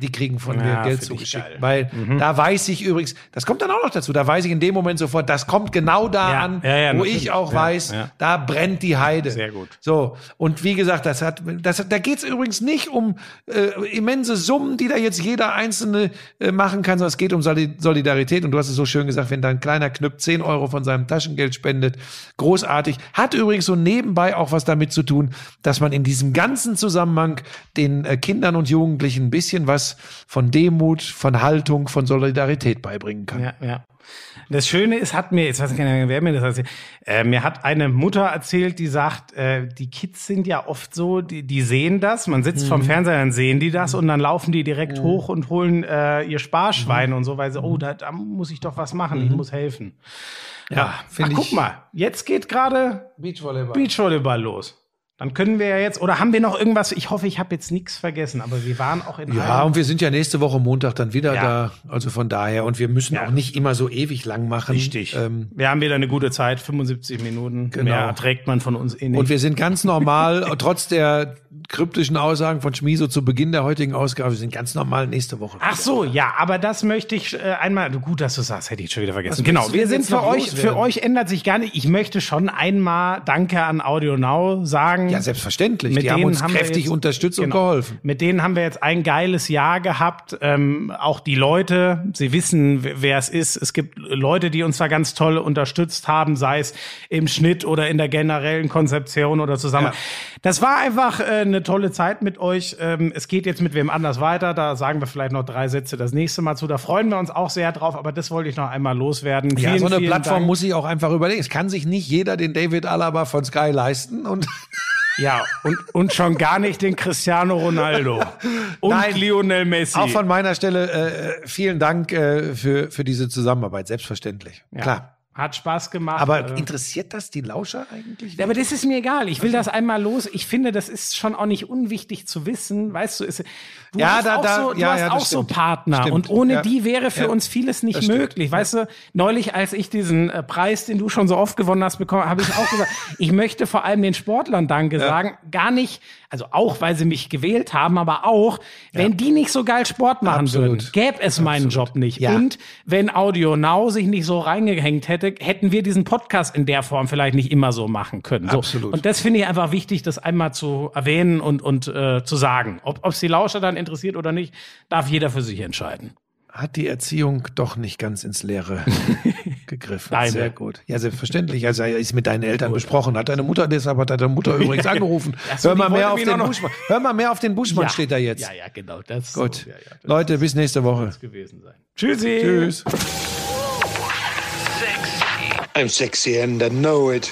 die kriegen von Ja, mir Geld zugeschickt. Weil da weiß ich übrigens, das kommt dann auch noch dazu, da weiß ich in dem Moment sofort, das kommt genau da Ja, an, ja, wo natürlich. ich auch weiß, da brennt die Heide. Sehr gut. So, und wie gesagt, das hat, das, hat- da geht's übrigens nicht um äh, immense Summen, die da jetzt jeder Einzelne äh, machen kann, sondern es geht um Soli- Solidarität. Und du hast es so schön gesagt, wenn da ein kleiner Knüpp 10 Euro von seinem Taschengeld spendet, großartig. Hat übrigens so nebenbei auch was damit zu tun, dass man in diesem ganzen Zusammenhang den äh, Kindern und Jugendlichen ein bisschen was von Demut, von Haltung, von Solidarität beibringen kann. Ja, ja. Das Schöne ist, hat mir, jetzt weiß ich gar nicht mehr, wer mir das erzählt, äh, mir hat eine Mutter erzählt, die sagt, äh, die Kids sind ja oft so, die, die sehen das, man sitzt Mhm. vom Fernseher, dann sehen die das und dann laufen die direkt hoch und holen äh, ihr Sparschwein und so, weil sie, oh, da, da muss ich doch was machen, ich muss helfen. Ja, Mhm. finde Ach, ich- guck mal, jetzt geht gerade Beachvolleyball. Beachvolleyball los. Dann können wir ja jetzt, oder haben wir noch irgendwas, ich hoffe, ich habe jetzt nichts vergessen, aber wir waren auch in Ja, allen- und wir sind ja nächste Woche Montag dann wieder Ja. da. Also von daher. Und wir müssen Ja. auch nicht immer so ewig lang machen. Richtig. Ähm, wir haben wieder eine gute Zeit, 75 Minuten. Genau. Mehr trägt man von uns eh nicht. und wir sind ganz normal, <laughs> trotz der kryptischen Aussagen von Schmiso zu Beginn der heutigen Ausgabe sind ganz normal nächste Woche. Ach so, ja, aber das möchte ich äh, einmal. Gut, dass du sagst, hätte ich schon wieder vergessen. Was Genau, wir sind für euch. loswerden? Für euch ändert sich gar nicht. Ich möchte schon einmal Danke an Audio Now sagen. Ja, selbstverständlich. Mit Die haben uns haben kräftig jetzt- unterstützt und Genau. geholfen. Mit denen haben wir jetzt ein geiles Jahr gehabt. Ähm, auch die Leute, sie wissen, wer es ist. Es gibt Leute, die uns da ganz toll unterstützt haben, sei es im Schnitt oder in der generellen Konzeption oder zusammen. Ja. Das war einfach äh, eine tolle Zeit mit euch. Ähm, es geht jetzt mit wem anders weiter. Da sagen wir vielleicht noch drei Sätze das nächste Mal zu. Da freuen wir uns auch sehr drauf. Aber das wollte ich noch einmal loswerden. Ja, Vielen, so eine Plattform Dank. muss sich auch einfach überlegen. Es kann sich nicht jeder den David Alaba von Sky leisten und Ja, und, und schon gar nicht den Cristiano Ronaldo. Und Nein. Lionel Messi. auch von meiner Stelle äh, vielen Dank äh, für, für diese Zusammenarbeit. Selbstverständlich. Ja. Klar. Hat Spaß gemacht. Aber Äh, interessiert das die Lauscher eigentlich? Ja, aber das ist mir egal. Ich will das einmal los. Ich finde, das ist schon auch nicht unwichtig zu wissen. Weißt du, ist, du Ja, hast da- auch, da- so, du ja, hast ja, auch so. Partner. Stimmt. Und ohne die wäre für uns vieles nicht möglich. Weißt du, neulich, als ich diesen äh, Preis, den du schon so oft gewonnen hast, bekommen, habe ich auch gesagt, ich möchte vor allem den Sportlern Danke sagen. Gar nicht, also auch, weil sie mich gewählt haben, aber auch, wenn die nicht so geil Sport machen Absolut. würden, gäbe es meinen Job nicht. Ja. Und wenn Audio Now sich nicht so reingehängt hätte, hätten wir diesen Podcast in der Form vielleicht nicht immer so machen können. So. Absolut. Und das finde ich einfach wichtig, das einmal zu erwähnen und, und äh, zu sagen. Ob es die Lauscher dann interessiert oder nicht, darf jeder für sich entscheiden. Hat die Erziehung doch nicht ganz ins Leere <laughs> gegriffen. Deine. Sehr gut. Ja, selbstverständlich. Also er ist mit deinen Eltern besprochen. Hat deine Mutter, deshalb hat deine Mutter <laughs> übrigens angerufen. So, Hör mal mehr auf den Buschmann. Hör mal mehr auf den Buschmann, steht da jetzt. Ja, ja, genau. Das Gut. So, ja, ja, das Leute, bis nächste Woche. gewesen sein. Tschüssi. Tschüss. I'm sexy and I know it.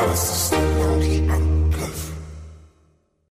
house.